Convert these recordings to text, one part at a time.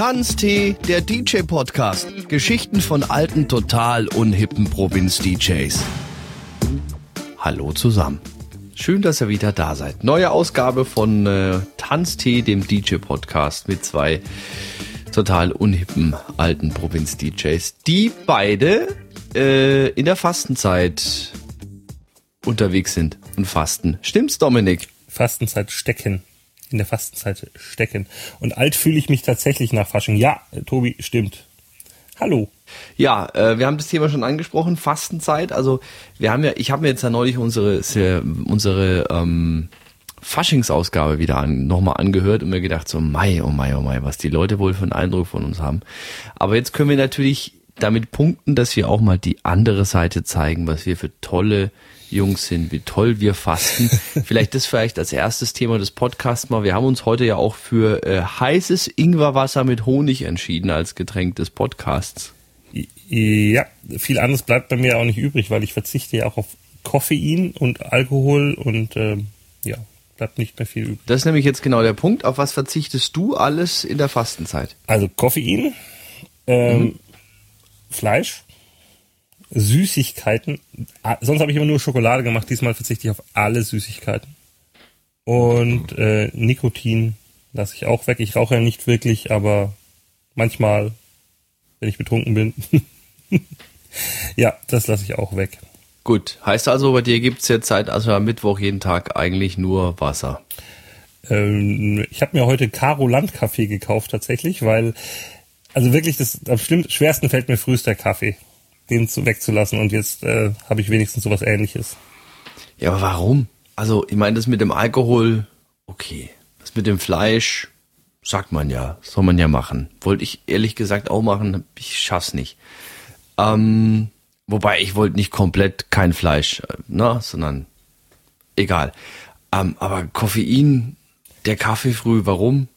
Tanztee, der DJ-Podcast. Geschichten von alten, total unhippen Provinz-DJs. Hallo zusammen. Schön, dass ihr wieder da seid. Neue Ausgabe von äh, Tanztee, dem DJ-Podcast mit zwei total unhippen alten Provinz-DJs, die beide äh, in der Fastenzeit unterwegs sind und fasten. Stimmt's, Dominik? Fastenzeit stecken. In der Fastenzeit stecken. Und alt fühle ich mich tatsächlich nach Fasching. Ja, Tobi, stimmt. Hallo. Ja, äh, wir haben das Thema schon angesprochen, Fastenzeit. Also wir haben ja, ich habe mir jetzt ja neulich unsere unsere ähm, Faschingsausgabe wieder an, nochmal angehört und mir gedacht so, Mai, oh Mai, oh Mai, was die Leute wohl für einen Eindruck von uns haben. Aber jetzt können wir natürlich damit punkten, dass wir auch mal die andere Seite zeigen, was wir für tolle Jungs sind, wie toll wir fasten. vielleicht das vielleicht als erstes Thema des Podcasts mal. Wir haben uns heute ja auch für äh, heißes Ingwerwasser mit Honig entschieden als Getränk des Podcasts. Ja, viel anderes bleibt bei mir auch nicht übrig, weil ich verzichte ja auch auf Koffein und Alkohol und äh, ja, bleibt nicht mehr viel übrig. Das ist nämlich jetzt genau der Punkt. Auf was verzichtest du alles in der Fastenzeit? Also Koffein, ähm, mhm. Fleisch, Süßigkeiten. Ah, sonst habe ich immer nur Schokolade gemacht. Diesmal verzichte ich auf alle Süßigkeiten. Und äh, Nikotin lasse ich auch weg. Ich rauche ja nicht wirklich, aber manchmal, wenn ich betrunken bin. ja, das lasse ich auch weg. Gut, heißt also, bei dir gibt es jetzt seit also am Mittwoch jeden Tag eigentlich nur Wasser. Ähm, ich habe mir heute Caro Land Kaffee gekauft tatsächlich, weil also wirklich das am schwersten fällt mir frühest der Kaffee den zu, wegzulassen und jetzt äh, habe ich wenigstens sowas ähnliches. Ja, aber warum? Also, ich meine, das mit dem Alkohol, okay. Das mit dem Fleisch, sagt man ja, soll man ja machen. Wollte ich ehrlich gesagt auch machen, ich schaff's nicht. Ähm, wobei ich wollte nicht komplett kein Fleisch, äh, ne, sondern egal. Ähm, aber Koffein, der Kaffee früh, warum?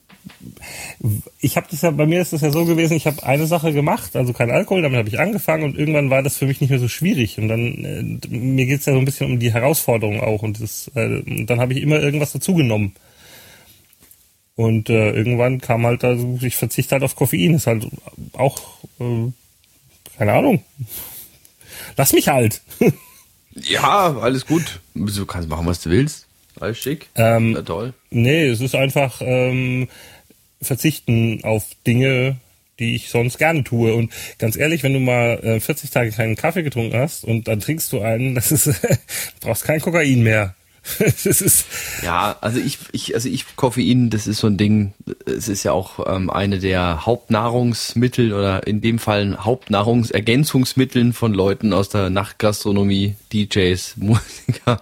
Ich habe das ja, bei mir ist das ja so gewesen, ich habe eine Sache gemacht, also kein Alkohol, damit habe ich angefangen und irgendwann war das für mich nicht mehr so schwierig. Und dann, äh, mir geht's ja so ein bisschen um die Herausforderung auch und das, äh, dann habe ich immer irgendwas dazugenommen. Und äh, irgendwann kam halt, also ich verzichte halt auf Koffein, ist halt auch, äh, keine Ahnung. Lass mich halt. ja, alles gut. Du kannst machen, was du willst. Alles schick. Ähm, ja, toll. Nee, es ist einfach, ähm, verzichten auf Dinge, die ich sonst gerne tue. Und ganz ehrlich, wenn du mal äh, 40 Tage keinen Kaffee getrunken hast und dann trinkst du einen, das ist, brauchst kein Kokain mehr. das ist ja, also ich, ich, also ich Koffein, das ist so ein Ding. Es ist ja auch ähm, eine der Hauptnahrungsmittel oder in dem Fall Hauptnahrungsergänzungsmitteln von Leuten aus der Nachtgastronomie, DJs, Musiker.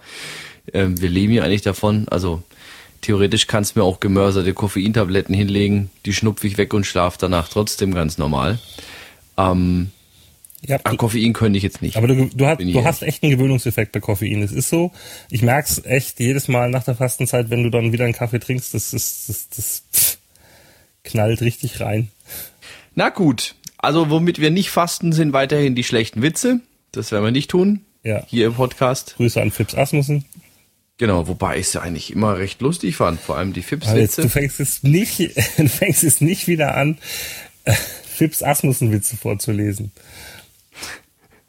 Ähm, wir leben ja eigentlich davon. Also Theoretisch kannst du mir auch gemörserte Koffeintabletten hinlegen, die schnupfe ich weg und schlafe danach trotzdem ganz normal. Ähm, ja, an Koffein könnte ich jetzt nicht. Aber du, du, hast, du hast echt einen Gewöhnungseffekt bei Koffein. Es ist so, ich merk's echt jedes Mal nach der Fastenzeit, wenn du dann wieder einen Kaffee trinkst, das, ist, das, das pff, knallt richtig rein. Na gut, also womit wir nicht fasten, sind weiterhin die schlechten Witze. Das werden wir nicht tun. Ja. Hier im Podcast. Grüße an Fips Asmussen. Genau, wobei ich es ja eigentlich immer recht lustig fand, vor allem die Fips-Witze. Du fängst es nicht, du fängst es nicht wieder an, äh, Fips Asmussen-Witze vorzulesen.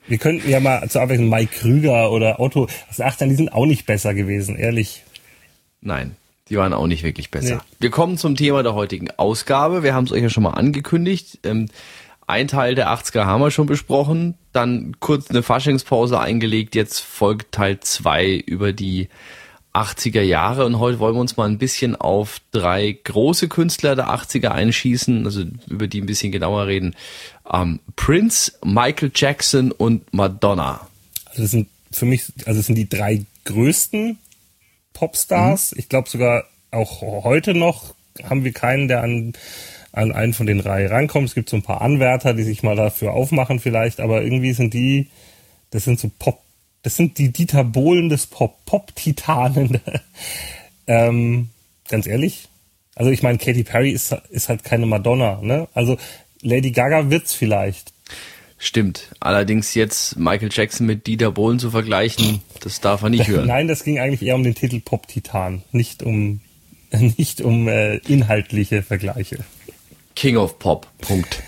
Wir könnten ja mal zur Abwechslung Mike Krüger oder Otto Achtern, die sind auch nicht besser gewesen, ehrlich. Nein, die waren auch nicht wirklich besser. Nee. Wir kommen zum Thema der heutigen Ausgabe. Wir haben es euch ja schon mal angekündigt. Ähm, ein Teil der 80er haben wir schon besprochen, dann kurz eine Faschingspause eingelegt, jetzt folgt Teil 2 über die 80er Jahre und heute wollen wir uns mal ein bisschen auf drei große Künstler der 80er einschießen, also über die ein bisschen genauer reden. Ähm, Prince, Michael Jackson und Madonna. Also das sind für mich, also das sind die drei größten Popstars. Mhm. Ich glaube sogar auch heute noch haben wir keinen, der an, an einen von den drei rankommt. Es gibt so ein paar Anwärter, die sich mal dafür aufmachen vielleicht, aber irgendwie sind die, das sind so Pop das sind die Dieter Bohlen des Pop, Pop-Titanen. ähm, ganz ehrlich. Also ich meine, Katy Perry ist, ist halt keine Madonna, ne? Also Lady Gaga wird's vielleicht. Stimmt. Allerdings jetzt Michael Jackson mit Dieter Bohlen zu vergleichen, das darf er nicht hören. Nein, das ging eigentlich eher um den Titel Pop-Titan, nicht um, nicht um äh, inhaltliche Vergleiche. King of Pop. Punkt.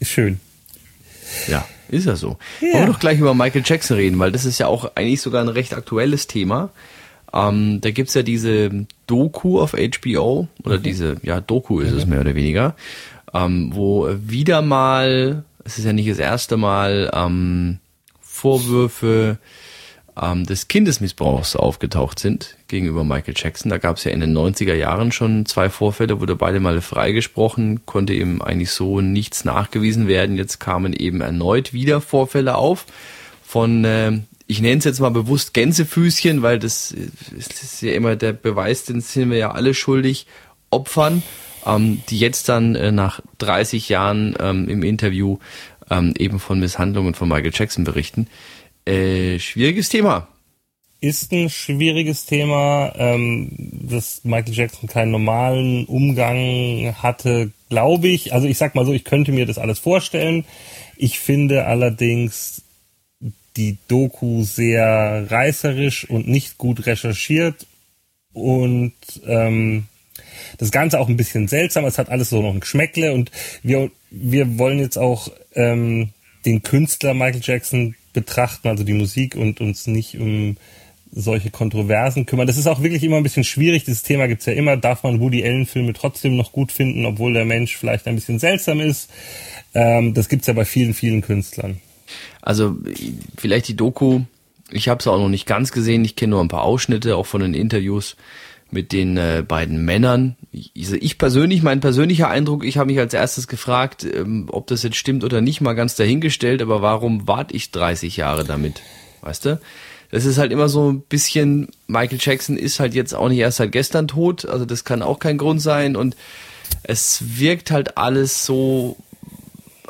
Schön. Ja, ist ja so. Ja. Wollen wir doch gleich über Michael Jackson reden, weil das ist ja auch eigentlich sogar ein recht aktuelles Thema. Ähm, da gibt's ja diese Doku auf HBO, oder mhm. diese, ja, Doku ist mhm. es mehr oder weniger, ähm, wo wieder mal, es ist ja nicht das erste Mal, ähm, Vorwürfe ähm, des Kindesmissbrauchs aufgetaucht sind gegenüber Michael Jackson. Da gab es ja in den 90er Jahren schon zwei Vorfälle, wurde beide mal freigesprochen, konnte eben eigentlich so nichts nachgewiesen werden. Jetzt kamen eben erneut wieder Vorfälle auf von, äh, ich nenne es jetzt mal bewusst Gänsefüßchen, weil das, das ist ja immer der Beweis, den sind wir ja alle schuldig, Opfern, ähm, die jetzt dann äh, nach 30 Jahren ähm, im Interview ähm, eben von Misshandlungen von Michael Jackson berichten. Äh, schwieriges Thema. Ist ein schwieriges Thema, ähm, dass Michael Jackson keinen normalen Umgang hatte, glaube ich. Also ich sag mal so, ich könnte mir das alles vorstellen. Ich finde allerdings die Doku sehr reißerisch und nicht gut recherchiert und ähm, das Ganze auch ein bisschen seltsam. Es hat alles so noch ein Geschmäckle und wir, wir wollen jetzt auch ähm, den Künstler Michael Jackson betrachten, also die Musik und uns nicht um solche Kontroversen kümmern. Das ist auch wirklich immer ein bisschen schwierig. Dieses Thema gibt's ja immer. Darf man Woody Allen-Filme trotzdem noch gut finden, obwohl der Mensch vielleicht ein bisschen seltsam ist? Ähm, das gibt's ja bei vielen, vielen Künstlern. Also vielleicht die Doku. Ich habe es auch noch nicht ganz gesehen. Ich kenne nur ein paar Ausschnitte, auch von den Interviews mit den äh, beiden Männern. Ich, also ich persönlich, mein persönlicher Eindruck, ich habe mich als erstes gefragt, ähm, ob das jetzt stimmt oder nicht, mal ganz dahingestellt, aber warum warte ich 30 Jahre damit? Weißt du? Das ist halt immer so ein bisschen, Michael Jackson ist halt jetzt auch nicht erst seit gestern tot, also das kann auch kein Grund sein und es wirkt halt alles so,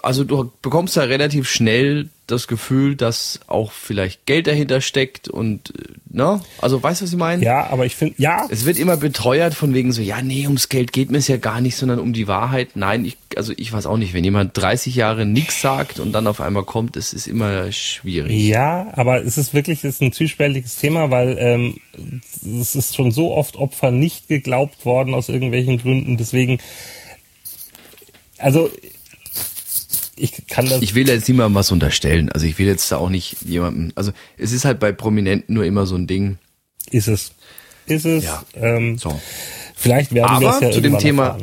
also du bekommst da relativ schnell das Gefühl, dass auch vielleicht Geld dahinter steckt und ne? Also weißt du, was ich meine? Ja, aber ich finde, ja. Es wird immer beteuert von wegen so, ja, nee, ums Geld geht mir es ja gar nicht, sondern um die Wahrheit. Nein, ich, also ich weiß auch nicht, wenn jemand 30 Jahre nichts sagt und dann auf einmal kommt, es ist immer schwierig. Ja, aber es ist wirklich, es ist ein zwiespältiges Thema, weil ähm, es ist schon so oft Opfer nicht geglaubt worden aus irgendwelchen Gründen. Deswegen, also ich kann das. Ich will jetzt niemandem was unterstellen. Also ich will jetzt da auch nicht jemandem. Also es ist halt bei Prominenten nur immer so ein Ding. Ist es. Ist es. Ja. Ähm, so. Vielleicht werden wir es ja zu dem Thema,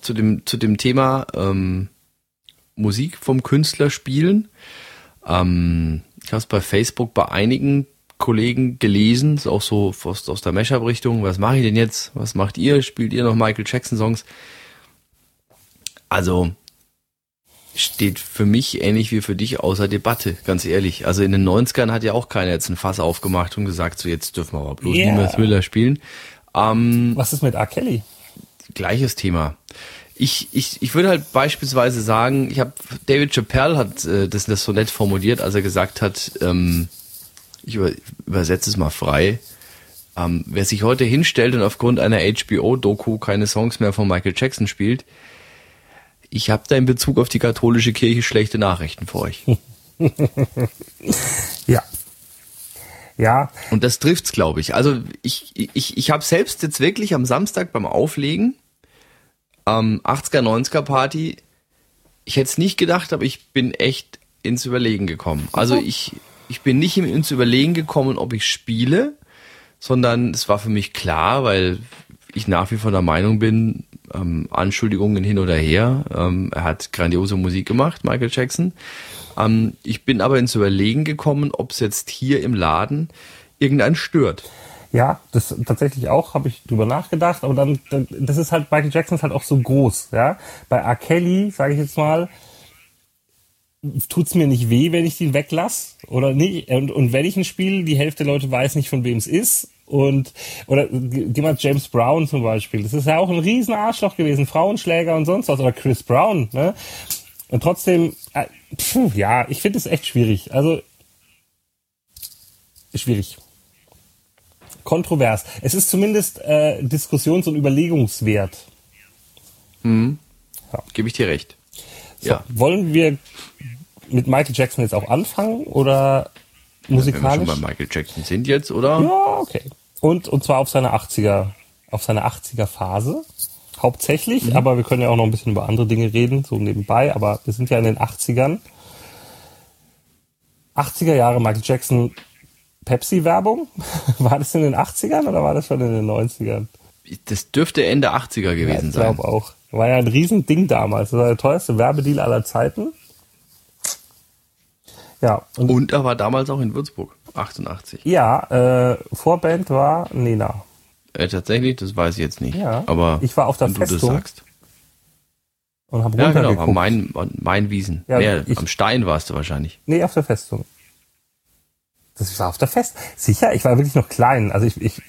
zu dem zu dem Thema ähm, Musik vom Künstler spielen. Ähm, ich habe es bei Facebook bei einigen Kollegen gelesen, ist auch so aus, aus der Mashup-Richtung. Was mache ich denn jetzt? Was macht ihr? Spielt ihr noch Michael Jackson-Songs? Also steht für mich ähnlich wie für dich außer Debatte, ganz ehrlich. Also in den 90ern hat ja auch keiner jetzt ein Fass aufgemacht und gesagt, so jetzt dürfen wir aber bloß yeah. mehr Thriller spielen. Ähm, Was ist mit R. Kelly? Gleiches Thema. Ich, ich, ich würde halt beispielsweise sagen, ich habe David Chappelle hat äh, das, das so nett formuliert, als er gesagt hat, ähm, ich über, übersetze es mal frei, ähm, wer sich heute hinstellt und aufgrund einer HBO-Doku keine Songs mehr von Michael Jackson spielt, ich habe da in Bezug auf die katholische Kirche schlechte Nachrichten für euch. ja. Ja. Und das trifft's, glaube ich. Also ich, ich, ich habe selbst jetzt wirklich am Samstag beim Auflegen, ähm, 80er, 90er Party, ich hätte es nicht gedacht, aber ich bin echt ins Überlegen gekommen. Also ich, ich bin nicht ins Überlegen gekommen, ob ich spiele, sondern es war für mich klar, weil ich nach wie vor der Meinung bin, ähm, Anschuldigungen hin oder her. Ähm, er hat grandiose Musik gemacht, Michael Jackson. Ähm, ich bin aber ins Überlegen gekommen, ob es jetzt hier im Laden irgendeinen stört. Ja, das tatsächlich auch, habe ich drüber nachgedacht, aber dann, das ist halt, Michael Jackson ist halt auch so groß, ja. Bei R. Kelly, sage ich jetzt mal, tut's mir nicht weh, wenn ich ihn weglass oder nicht. Und, und wenn ich ihn spiele, die Hälfte der Leute weiß nicht, von wem es ist und oder geh mal James Brown zum Beispiel. Das ist ja auch ein riesen Arschloch gewesen, Frauenschläger und sonst was. Oder Chris Brown, ne? Und trotzdem, äh, pfuh, ja, ich finde es echt schwierig. Also schwierig. Kontrovers. Es ist zumindest äh, Diskussions- und Überlegungswert. Mhm. Ja. Gebe ich dir recht. So, ja. Wollen wir mit Michael Jackson jetzt auch anfangen oder musikalisch? Ja, wenn wir schon bei Michael Jackson sind jetzt, oder? Ja, okay. Und, und zwar auf seine 80er, auf seine 80er Phase. hauptsächlich, mhm. aber wir können ja auch noch ein bisschen über andere Dinge reden, so nebenbei, aber wir sind ja in den 80ern. 80er Jahre Michael Jackson Pepsi-Werbung. War das in den 80ern oder war das schon in den 90ern? Das dürfte Ende 80er gewesen ja, ich sein. Ich glaube auch. War ja ein Riesending damals. Das war der teuerste Werbedeal aller Zeiten. Ja. Und, und er war damals auch in Würzburg, 88. Ja, äh, Vorband war Nena. Äh, tatsächlich, das weiß ich jetzt nicht. Ja. Aber ich war auf der Festung. du das sagst. Und hab ja, genau, am Main, Main Wiesen. Ja, nee, ich, am Stein warst du wahrscheinlich. Nee, auf der Festung. Das war auf der Fest. Sicher, ich war wirklich noch klein. Also ich, ich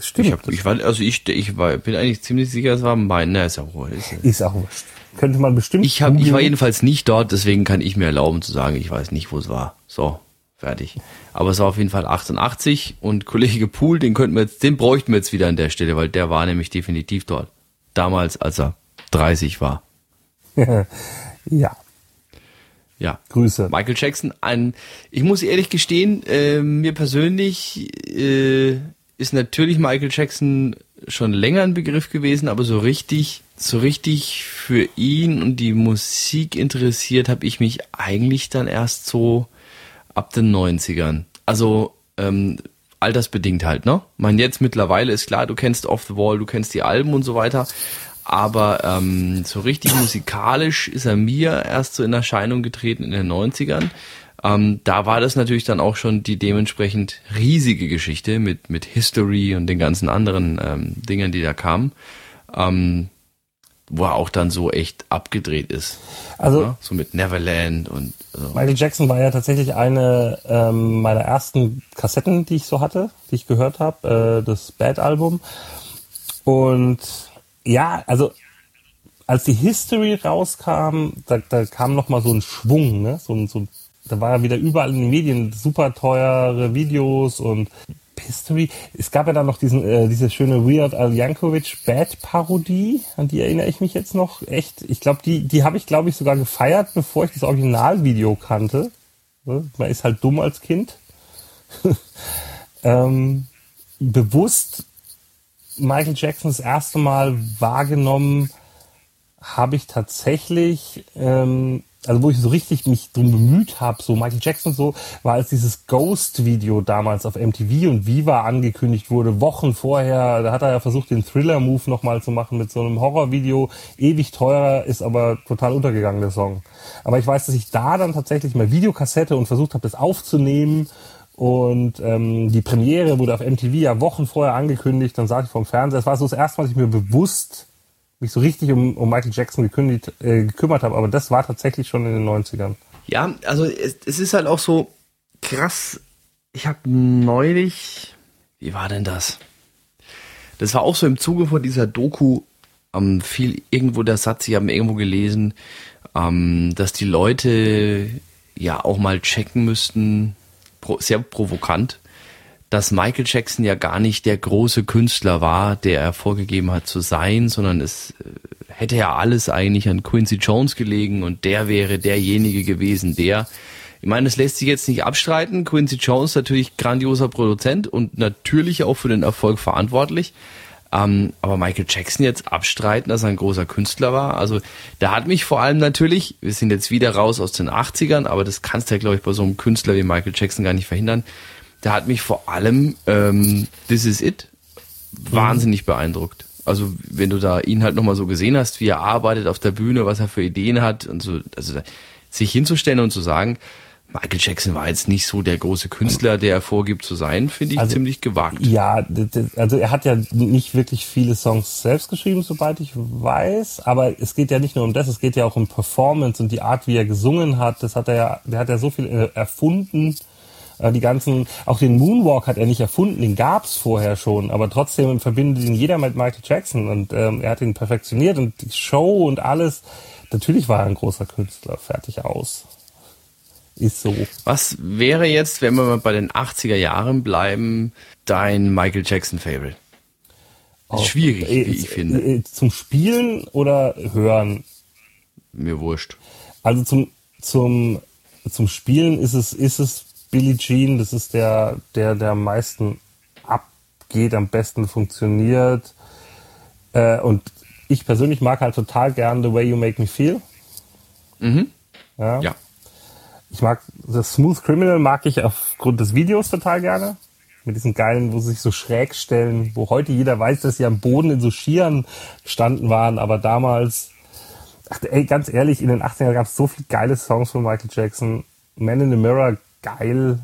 stimmt. Ich, hab, ich war, also ich, ich war, bin eigentlich ziemlich sicher, es war mein. Ne, ist auch wohl. Ist, ist auch wurscht. Könnte man bestimmt. Ich hab, ich war jedenfalls nicht dort, deswegen kann ich mir erlauben zu sagen, ich weiß nicht, wo es war. So, fertig. Aber es war auf jeden Fall 88 und Kollege Pool, den könnten wir jetzt, den bräuchten wir jetzt wieder an der Stelle, weil der war nämlich definitiv dort. Damals, als er 30 war. ja. Ja. Grüße. Michael Jackson, ein, ich muss ehrlich gestehen, äh, mir persönlich äh, ist natürlich Michael Jackson schon länger ein Begriff gewesen, aber so richtig, so richtig für ihn und die Musik interessiert habe ich mich eigentlich dann erst so ab den 90ern. Also ähm, altersbedingt halt, ne? Ich meine, jetzt mittlerweile ist klar, du kennst Off the Wall, du kennst die Alben und so weiter, aber ähm, so richtig musikalisch ist er mir erst so in Erscheinung getreten in den 90ern. Ähm, da war das natürlich dann auch schon die dementsprechend riesige Geschichte mit, mit History und den ganzen anderen ähm, Dingen, die da kamen. Ähm, wo er auch dann so echt abgedreht ist. Also ja? so mit Neverland und so. Michael Jackson war ja tatsächlich eine ähm, meiner ersten Kassetten, die ich so hatte, die ich gehört habe, äh, das Bad Album. Und ja, also als die History rauskam, da, da kam noch mal so ein Schwung, ne? So, so, da war ja wieder überall in den Medien super teure Videos und History. Es gab ja dann noch diesen, äh, diese schöne Weird Al Yankovic Bad Parodie, an die erinnere ich mich jetzt noch echt. Ich glaube, die, die habe ich, glaube ich, sogar gefeiert, bevor ich das Originalvideo kannte. Man ist halt dumm als Kind. ähm, bewusst Michael Jackson das erste Mal wahrgenommen habe ich tatsächlich, ähm, also wo ich so richtig mich drum bemüht habe, so Michael Jackson so, war als dieses Ghost-Video damals auf MTV und Viva angekündigt wurde, Wochen vorher, da hat er ja versucht, den Thriller-Move nochmal zu machen mit so einem Horror-Video, ewig teurer, ist aber total untergegangen, der Song. Aber ich weiß, dass ich da dann tatsächlich mal Videokassette und versucht habe, das aufzunehmen und ähm, die Premiere wurde auf MTV ja Wochen vorher angekündigt, dann saß ich vom Fernseher. Es war so das erste Mal, dass ich mir bewusst mich so richtig um, um Michael Jackson gekündigt, äh, gekümmert habe, aber das war tatsächlich schon in den 90ern. Ja, also es, es ist halt auch so krass. Ich habe neulich, wie war denn das? Das war auch so im Zuge von dieser Doku, ähm, viel irgendwo der Satz, ich habe irgendwo gelesen, ähm, dass die Leute ja auch mal checken müssten, sehr provokant, dass Michael Jackson ja gar nicht der große Künstler war, der er vorgegeben hat zu sein, sondern es äh, hätte ja alles eigentlich an Quincy Jones gelegen und der wäre derjenige gewesen, der ich meine, es lässt sich jetzt nicht abstreiten. Quincy Jones natürlich grandioser Produzent und natürlich auch für den Erfolg verantwortlich. Ähm, aber Michael Jackson jetzt abstreiten, dass er ein großer Künstler war. Also da hat mich vor allem natürlich, wir sind jetzt wieder raus aus den 80ern, aber das kannst du ja, glaube ich, bei so einem Künstler wie Michael Jackson gar nicht verhindern. Da hat mich vor allem ähm, This Is It wahnsinnig mhm. beeindruckt. Also wenn du da ihn halt nochmal so gesehen hast, wie er arbeitet auf der Bühne, was er für Ideen hat und so, also sich hinzustellen und zu sagen, Michael Jackson war jetzt nicht so der große Künstler, der er vorgibt zu sein, finde ich also, ziemlich gewagt. Ja, also er hat ja nicht wirklich viele Songs selbst geschrieben, soweit ich weiß, aber es geht ja nicht nur um das, es geht ja auch um Performance und die Art, wie er gesungen hat. Das hat er ja, der hat ja so viel äh, erfunden. Äh, die ganzen, auch den Moonwalk hat er nicht erfunden, den gab's vorher schon, aber trotzdem verbindet ihn jeder mit Michael Jackson und ähm, er hat ihn perfektioniert und die Show und alles. Natürlich war er ein großer Künstler, fertig aus. Ist so. Was wäre jetzt, wenn wir mal bei den 80er Jahren bleiben, dein Michael Jackson Favorite? Ist schwierig, äh, wie ich finde. Äh, zum Spielen oder hören? Mir wurscht. Also zum, zum, zum Spielen ist es, ist es Billie Jean, das ist der, der, der am meisten abgeht, am besten funktioniert. Äh, und ich persönlich mag halt total gern The Way You Make Me Feel. Mhm. Ja. Ja. Ich mag das Smooth Criminal mag ich aufgrund des Videos total gerne. Mit diesen geilen, wo sie sich so schräg stellen, wo heute jeder weiß, dass sie am Boden in so Skiern gestanden waren, aber damals, ach, ey, ganz ehrlich, in den 80ern gab es so viele geile Songs von Michael Jackson. Man in the Mirror, geil.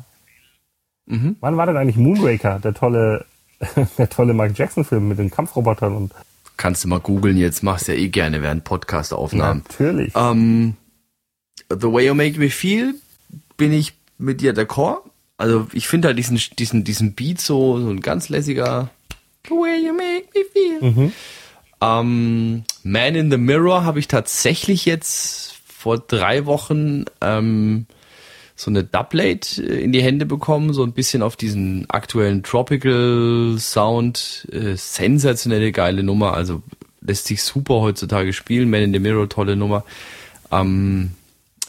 Wann war denn eigentlich Moonraker, der tolle, der tolle Michael Jackson-Film mit den Kampfrobotern und Kannst du mal googeln jetzt, machst ja eh gerne während Podcast-Aufnahmen. natürlich. Ähm, The Way You Make Me Feel bin ich mit dir d'accord. Also ich finde halt diesen, diesen, diesen Beat so, so ein ganz lässiger The Way You Make Me Feel. Ähm, Man in the Mirror habe ich tatsächlich jetzt vor drei Wochen ähm, so eine Dublate äh, in die Hände bekommen, so ein bisschen auf diesen aktuellen Tropical Sound, äh, sensationelle geile Nummer, also lässt sich super heutzutage spielen, Man in the Mirror, tolle Nummer. Ähm,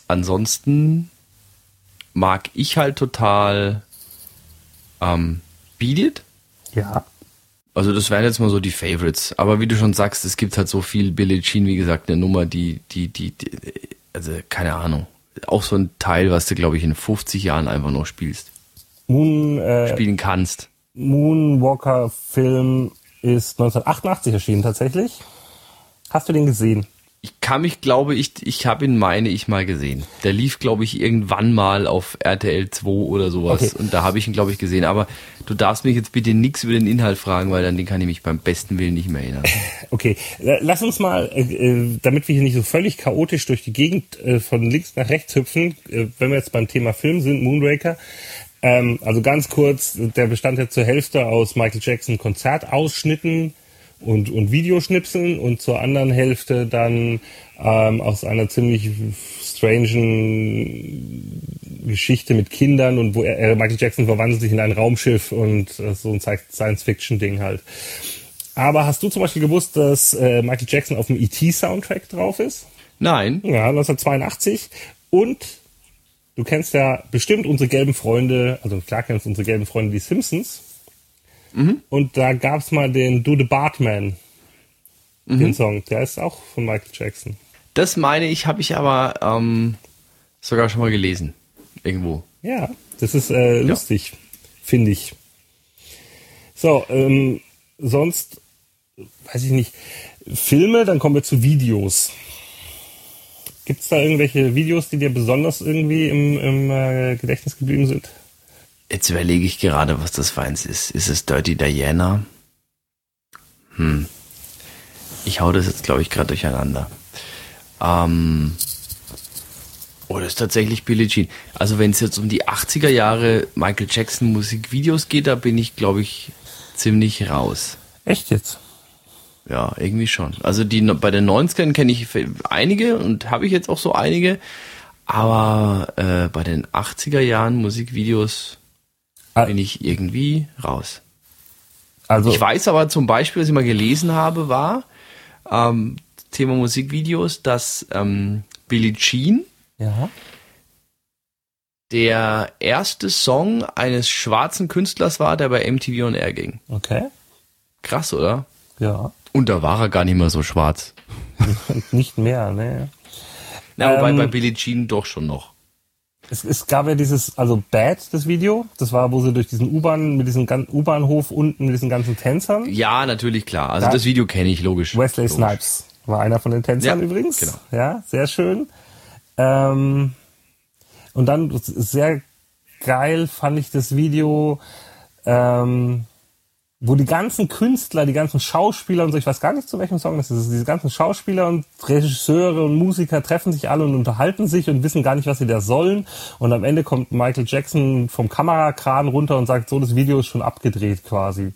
ansonsten mag ich halt total ähm, Beat It. ja. Also das wären jetzt mal so die Favorites. Aber wie du schon sagst, es gibt halt so viel Billie Jean, wie gesagt, eine Nummer, die, die, die, die also keine Ahnung. Auch so ein Teil, was du, glaube ich, in 50 Jahren einfach noch spielst, Moon, äh, spielen kannst. Moonwalker-Film ist 1988 erschienen tatsächlich. Hast du den gesehen? Ich kann mich, glaube ich, ich habe ihn, meine ich, mal gesehen. Der lief, glaube ich, irgendwann mal auf RTL 2 oder sowas. Okay. Und da habe ich ihn, glaube ich, gesehen. Aber du darfst mich jetzt bitte nichts über den Inhalt fragen, weil dann den kann ich mich beim besten Willen nicht mehr erinnern. Okay, lass uns mal, äh, äh, damit wir hier nicht so völlig chaotisch durch die Gegend äh, von links nach rechts hüpfen, wenn wir jetzt beim Thema Film sind, Moonraker. Ähm, also ganz kurz, der bestand ja zur Hälfte aus Michael Jackson Konzertausschnitten und, und Videoschnipseln und zur anderen Hälfte dann ähm, aus einer ziemlich strangen Geschichte mit Kindern und wo er, Michael Jackson verwandelt sich in ein Raumschiff und äh, so ein Science-Fiction-Ding halt. Aber hast du zum Beispiel gewusst, dass äh, Michael Jackson auf dem E.T.-Soundtrack drauf ist? Nein, Ja, 1982. Und du kennst ja bestimmt unsere gelben Freunde, also klar kennst du unsere gelben Freunde, die Simpsons. Und da gab's mal den Do the Bartman, den Song. Der ist auch von Michael Jackson. das meine ich, habe ich aber ähm, sogar schon mal gelesen. Irgendwo. Ja, das ist äh, lustig, finde ich. So, ähm, sonst, weiß ich nicht, Filme, dann kommen wir zu Videos. Gibt's da irgendwelche Videos, die dir besonders irgendwie im, im äh, Gedächtnis geblieben sind? Jetzt überlege ich gerade, was das für eins ist. Ist es Dirty Diana? Hm. Ich hau das jetzt, glaube ich, gerade durcheinander. Ähm. Oder ist tatsächlich Billie Jean? Also wenn es jetzt um die 80er Jahre Michael Jackson Musikvideos geht, da bin ich, glaube ich, ziemlich raus. Echt jetzt? Ja, irgendwie schon. Also die bei den 90ern kenne ich einige und habe ich jetzt auch so einige. Aber äh, bei den 80er Jahren Musikvideos. Bin ich irgendwie raus. Also, Ich weiß aber zum Beispiel, was ich mal gelesen habe, war ähm, Thema Musikvideos, dass ähm, Billie Jean ja. der erste Song eines schwarzen Künstlers war, der bei MTV on Air ging. Okay. Krass, oder? Ja. Und da war er gar nicht mehr so schwarz. Nicht mehr, ne? Na, wobei Ähm, bei Billie Jean doch schon noch. Es, es gab ja dieses, also Bad, das Video. Das war, wo sie durch diesen U-Bahn, mit diesem U-Bahnhof unten mit diesen ganzen Tänzern. Ja, natürlich, klar. Also Da- das Video kenne ich, logisch. Wesley logisch. Snipes war einer von den Tänzern Ja, übrigens. genau. Ja, sehr schön. Ähm, und dann sehr geil fand ich das Video, ähm, wo die ganzen Künstler, die ganzen Schauspieler und so, ich weiß gar nicht zu welchem Song das ist, diese ganzen Schauspieler und Regisseure und Musiker treffen sich alle und unterhalten sich und wissen gar nicht, was sie da sollen. Und am Ende kommt Michael Jackson vom Kamerakran runter und sagt, so, das Video ist schon abgedreht quasi.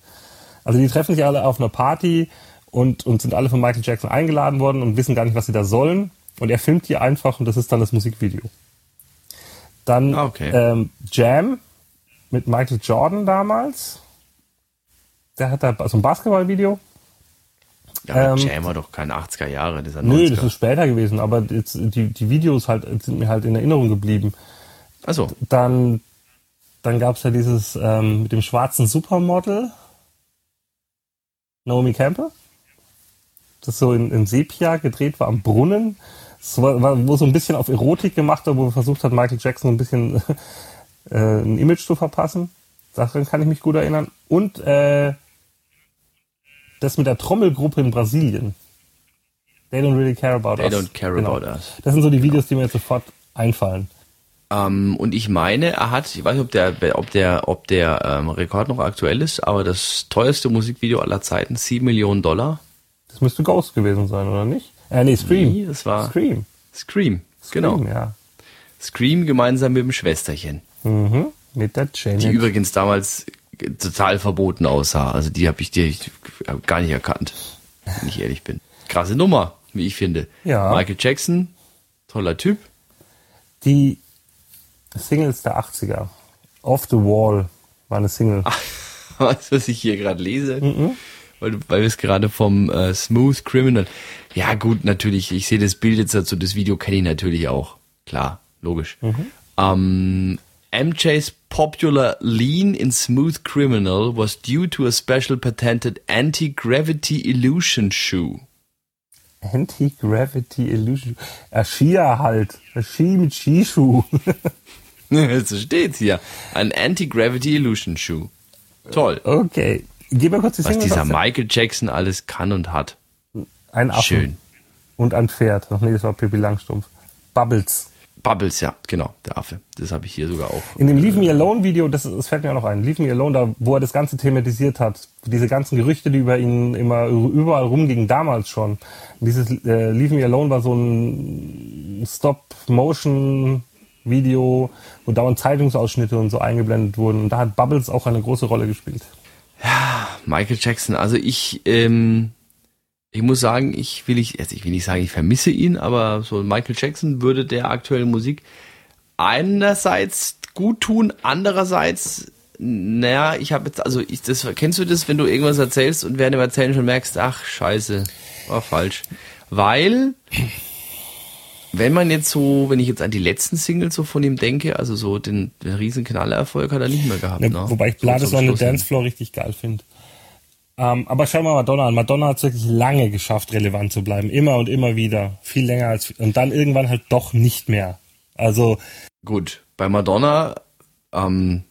Also die treffen sich alle auf einer Party und, und sind alle von Michael Jackson eingeladen worden und wissen gar nicht, was sie da sollen. Und er filmt die einfach und das ist dann das Musikvideo. Dann Ah, okay. ähm, Jam mit Michael Jordan damals. Der hat da so ein Basketballvideo. Ja, Ähm, Jam war doch kein 80er Jahre, dieser 90er. Nö, das ist später gewesen, aber jetzt, die, die Videos halt sind mir halt in Erinnerung geblieben. also, Dann, dann gab's ja dieses ähm, mit dem schwarzen Supermodel. Naomi Campbell. das so in, in Sepia gedreht war am Brunnen. War, wo so ein bisschen auf Erotik gemacht hat, wo er versucht hat, Michael Jackson ein bisschen äh, ein Image zu verpassen. Daran kann ich mich gut erinnern. Und äh, das mit der Trommelgruppe in Brasilien. They don't really care about They us. They don't care genau. about us. Das sind so die Videos, die mir jetzt sofort einfallen. Ähm, und ich meine, er hat, ich weiß nicht, ob der, ob der, ob der ähm, Rekord noch aktuell ist, aber das teuerste Musikvideo aller Zeiten, 7 Millionen Dollar. Das müsste Ghost gewesen sein, oder nicht? Äh, nee, Scream. Nee, das war Scream. Scream, genau. Scream, ja. Scream gemeinsam mit dem Schwesterchen. Mhm, mit der Janet. Die übrigens damals total verboten aussah. Also die habe ich dir gar nicht erkannt, wenn ich ehrlich bin. Krasse Nummer, wie ich finde. Ja. Michael Jackson, toller Typ. Die Singles der 80er. Off the Wall war eine Single. Ach, weißt du, was ich hier gerade lese? Mhm. Weil, weil wir es gerade vom äh, Smooth Criminal. Ja, gut, natürlich. Ich sehe das Bild jetzt dazu. Das Video kenne ich natürlich auch. Klar, logisch. Mhm. Ähm, MJ's popular lean in Smooth Criminal was due to a special patented anti-gravity illusion shoe. Anti-Gravity Illusion. Äh, Skier halt. Ski mit Skischuh. so steht's hier. Ein Anti-Gravity Illusion Shoe. Toll. Okay. Geh mal kurz die Was Single dieser. Michael Jackson alles kann und hat. Ein Affen. Schön. Und ein Pferd. Ach nee, das war Pippi Langstumpf. Bubbles. Bubbles, ja, genau, der Affe. Das habe ich hier sogar auch. In dem Leave Me Alone Video, das, das fällt mir auch noch ein, Leave Me Alone, da, wo er das Ganze thematisiert hat, diese ganzen Gerüchte, die über ihn immer überall rumgingen, damals schon. Dieses äh, Leave Me Alone war so ein Stop-Motion-Video, wo dauernd Zeitungsausschnitte und so eingeblendet wurden. Und da hat Bubbles auch eine große Rolle gespielt. Ja, Michael Jackson. Also ich, ähm, ich muss sagen, ich will ich, also ich will nicht sagen, ich vermisse ihn, aber so Michael Jackson würde der aktuellen Musik einerseits gut tun, andererseits, naja, ich habe jetzt, also ich, das, kennst du das, wenn du irgendwas erzählst und während dem Erzählen schon merkst, ach, scheiße, war falsch. Weil, wenn man jetzt so, wenn ich jetzt an die letzten Singles so von ihm denke, also so den, den riesen Knallerfolg hat er nicht mehr gehabt. Ne, Ne? Wobei ich So is zum on the. Dancefloor richtig geil finde. Ähm, aber schau mal Madonna an. Madonna hat es wirklich lange geschafft, relevant zu bleiben. Immer und immer wieder. Viel länger als, und dann irgendwann halt doch nicht mehr. Also, Gut, bei Madonna, ähm,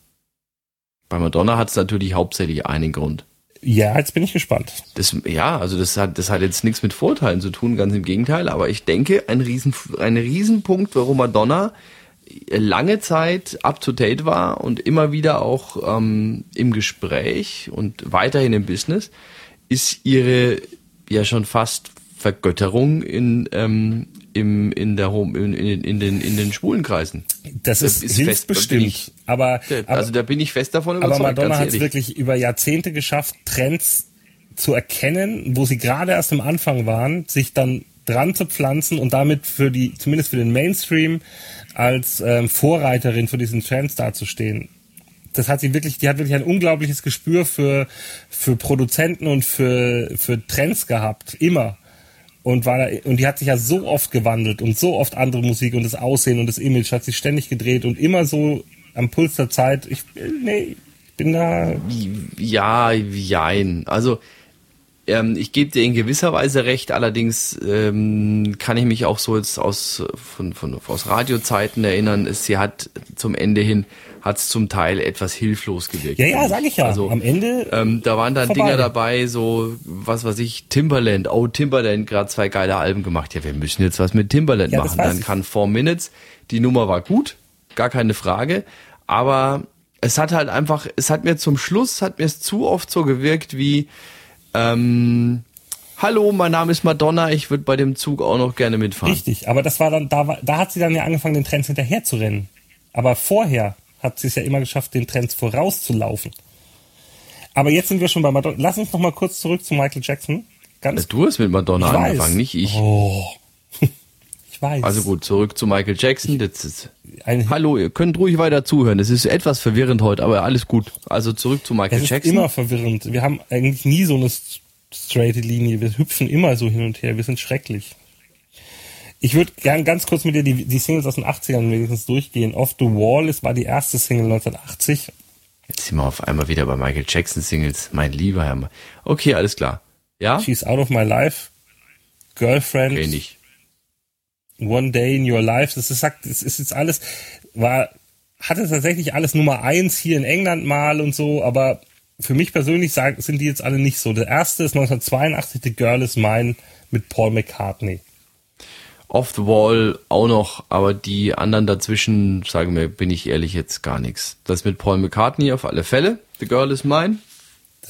bei Madonna hat es natürlich hauptsächlich einen Grund. ja, jetzt bin ich gespannt. Das, ja, also das hat, das hat jetzt nichts mit Vorteilen zu tun, ganz im Gegenteil. Aber ich denke, ein riesen, ein Riesenpunkt, warum Madonna lange Zeit up to date war und immer wieder auch ähm, im Gespräch und weiterhin im Business, ist ihre ja schon fast Vergötterung in ähm, im in der Home in, in, in den in den schwulen Kreisen. Das ist, ist hilft fest, ich- aber, aber, Also da bin ich fest davon aber überzeugt. Madonna ganz hat es wirklich über Jahrzehnte geschafft, Trends zu erkennen, wo sie gerade erst am Anfang waren, sich dann dran zu pflanzen und damit für die, zumindest für den Mainstream, als ähm, Vorreiterin für diesen Trends dazustehen. Das hat sie wirklich, die hat wirklich ein unglaubliches Gespür für, für Produzenten und für, für Trends gehabt. Immer. Und war da, und die hat sich ja so oft gewandelt und so oft andere Musik und das Aussehen und das Image hat sich ständig gedreht und immer so am Puls der Zeit. Ich, nee, ich bin da, Ja, jein. Also ähm, ich gebe dir in gewisser Weise recht, allerdings ähm, kann ich mich auch so jetzt aus, von, von, aus Radiozeiten erinnern, sie hat zum Ende hin, hat es zum Teil etwas hilflos gewirkt. ja, ja, sag ich ja. Also, am Ende, ähm, da waren dann vorbei. Dinger dabei, so, was weiß ich, Timberland. Oh, Timberland, gerade zwei geile Alben gemacht. Ja, wir müssen jetzt was mit Timberland Ja, machen. Dann ich. kann Four Minutes. Die Nummer war gut, gar keine Frage. Aber es hat halt einfach, es hat mir zum Schluss, hat mir es zu oft so gewirkt wie, ähm, hallo, mein Name ist Madonna, ich würde bei dem Zug auch noch gerne mitfahren. richtig. Aber das war dann, da, da hat sie dann ja angefangen, den Trends hinterher zu rennen. Aber vorher hat sie es ja immer geschafft, den Trends vorauszulaufen. Aber jetzt sind wir schon bei Madonna. Lass uns noch mal kurz zurück zu Michael Jackson. Ganz Du hast mit Madonna angefangen, nicht ich. Oh. Ich weiß. Also gut, zurück zu Michael Jackson. Das ist, Hallo, ihr könnt ruhig weiter zuhören. Es ist etwas verwirrend heute, aber alles gut. Also zurück zu Michael es ist Jackson. immer verwirrend. Wir haben eigentlich nie so eine st- straighte Linie. Wir hüpfen immer so hin und her. Wir sind schrecklich. Ich würde gern ganz kurz mit dir die, die Singles aus den 80ern wenigstens durchgehen. Off the Wall, es war die erste Single 1980. Jetzt sind wir auf einmal wieder bei Michael Jackson Singles. Mein lieber Herr. Okay, alles klar. Ja? She's Out of My Life. Girlfriend. Kenn ich. One Day in Your Life. Das ist, das ist jetzt alles, war, hatte tatsächlich alles Nummer eins hier in England mal und so, aber für mich persönlich sind die jetzt alle nicht so. Der erste ist 1982, The Girl is Mine mit Paul McCartney. Off the Wall auch noch, aber die anderen dazwischen, sagen wir, bin ich ehrlich, jetzt gar nichts. Das mit Paul McCartney auf alle Fälle. The Girl is Mine.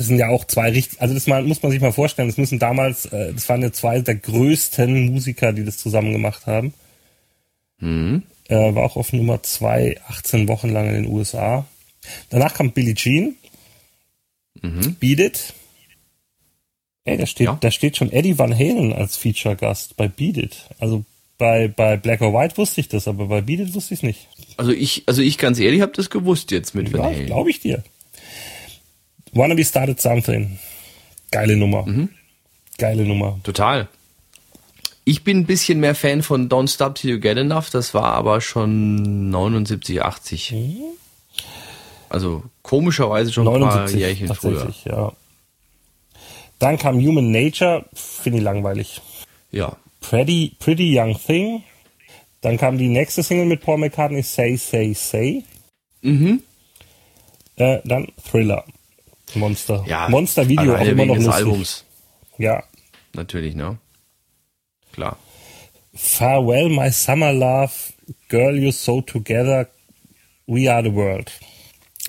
Das sind ja auch zwei richtig, also das muss man sich mal vorstellen, das müssen damals, äh, das waren ja zwei der größten Musiker, die das zusammen gemacht haben. Mhm. Äh, war auch auf Nummer zwei, 18 Wochen lang in den USA. Danach kam Billie Jean. Mhm. Beat It. Ey, da steht, ja. da steht schon Eddie Van Halen als Feature-Gast bei Beat It. Also bei, bei Black or White wusste ich das, aber bei Beat It wusste ich es nicht. Also ich, also ich ganz ehrlich habe das gewusst jetzt mit Van Halen. Ja, glaube ich dir. Wanna Be Started Something. Geile Nummer. Mhm. Geile Nummer. Total. Ich bin ein bisschen mehr Fan von Don't Stop Till You Get Enough. Das war aber schon 79, 80. Mhm. Also komischerweise schon 79, ein paar Jährchen früher. Ja. Dann kam Human Nature, finde ich langweilig. Ja. Pretty, Pretty Young Thing. Dann kam die nächste Single mit Paul McCartney, Say, Say, Say. Mhm. Äh, dann Thriller. Monster. Ja, Monster Video auch immer noch lustig. Albums. Ja. Natürlich, ne? Klar. Farewell, my summer love, girl you so together, we are the world.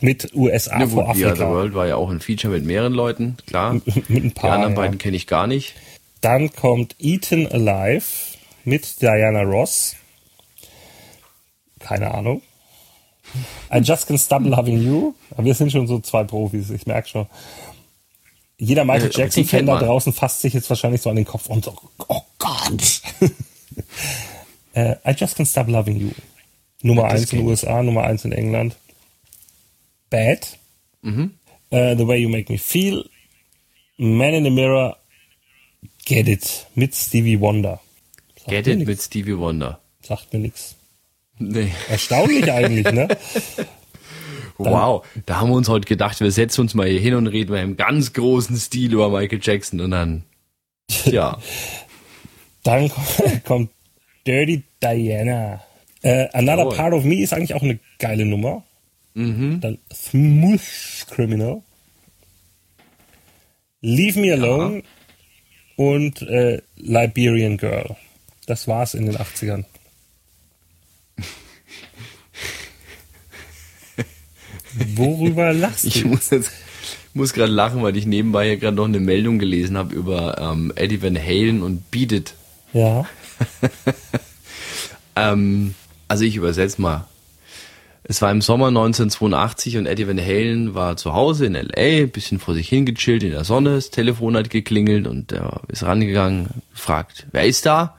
Mit USA ja, vor Afrika. We are the world war ja auch ein Feature mit mehreren Leuten, klar. mit ein paar. Die anderen ja. beiden kenne ich gar nicht. Dann kommt Eaten Alive mit Diana Ross. Keine Ahnung. I just can't stop loving you. Aber wir sind schon so zwei Profis, ich merke schon. Jeder Michael äh, Jackson-Fan da draußen fasst sich jetzt wahrscheinlich so an den Kopf und so, oh Gott. uh, I just can't stop loving you. Nummer eins in den USA, Nummer eins in England. Bad. Mhm. Uh, the way you make me feel. Man in the Mirror. Get it mit Stevie Wonder. Sagt Get it nix. mit Stevie Wonder. Sagt mir nichts. Nee. Erstaunlich eigentlich, ne? wow, da haben wir uns heute gedacht, wir setzen uns mal hier hin und reden mal im ganz großen Stil über Michael Jackson und dann, ja. dann kommt Dirty Diana. Uh, Another Jawohl. Part of Me ist eigentlich auch eine geile Nummer. Mhm. Dann Smooth Criminal. Leave Me Alone ja. und äh, Liberian Girl. Das war's in den 80ern. Worüber lachst du? Ich muss jetzt muss gerade lachen, weil ich nebenbei hier gerade noch eine Meldung gelesen habe über ähm, Eddie Van Halen und Beat It. Ja. ähm, also ich übersetze mal. Es war im Sommer 1982 und Eddie Van Halen war zu Hause in L.A., bisschen vor sich hingechillt in der Sonne, das Telefon hat geklingelt und er ist rangegangen, gefragt, wer ist da?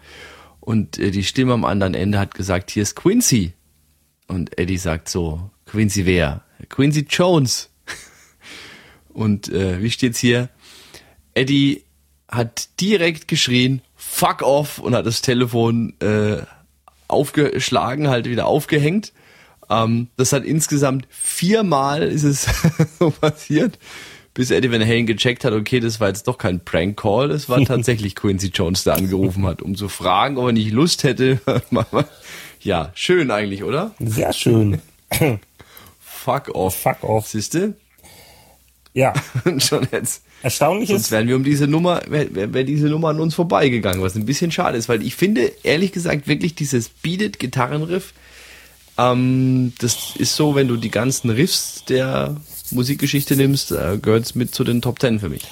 Und äh, die Stimme am anderen Ende hat gesagt, hier ist Quincy. Und Eddie sagt so, Quincy wer? Quincy Jones. Und äh, wie steht's hier? Eddie hat direkt geschrien, fuck off, und hat das Telefon äh, aufgeschlagen, halt wieder aufgehängt. Ähm, das hat insgesamt viermal ist es so passiert, bis Eddie Van Halen gecheckt hat, okay, das war jetzt doch kein Prank Call, das war tatsächlich Quincy Jones, der angerufen hat, um zu fragen, ob er nicht Lust hätte. ja, schön eigentlich, oder? Sehr schön. Fuck off. Fuck off. Siehste? Ja. Schon jetzt. Erstaunlich Sonst ist. wären wir um diese Nummer, wäre wär diese Nummer an uns vorbeigegangen, was ein bisschen schade ist, weil ich finde, ehrlich gesagt, wirklich dieses Beat Gitarrenriff, ähm, das ist so, wenn du die ganzen Riffs der Musikgeschichte nimmst, äh, gehört es mit zu den Top Ten für mich.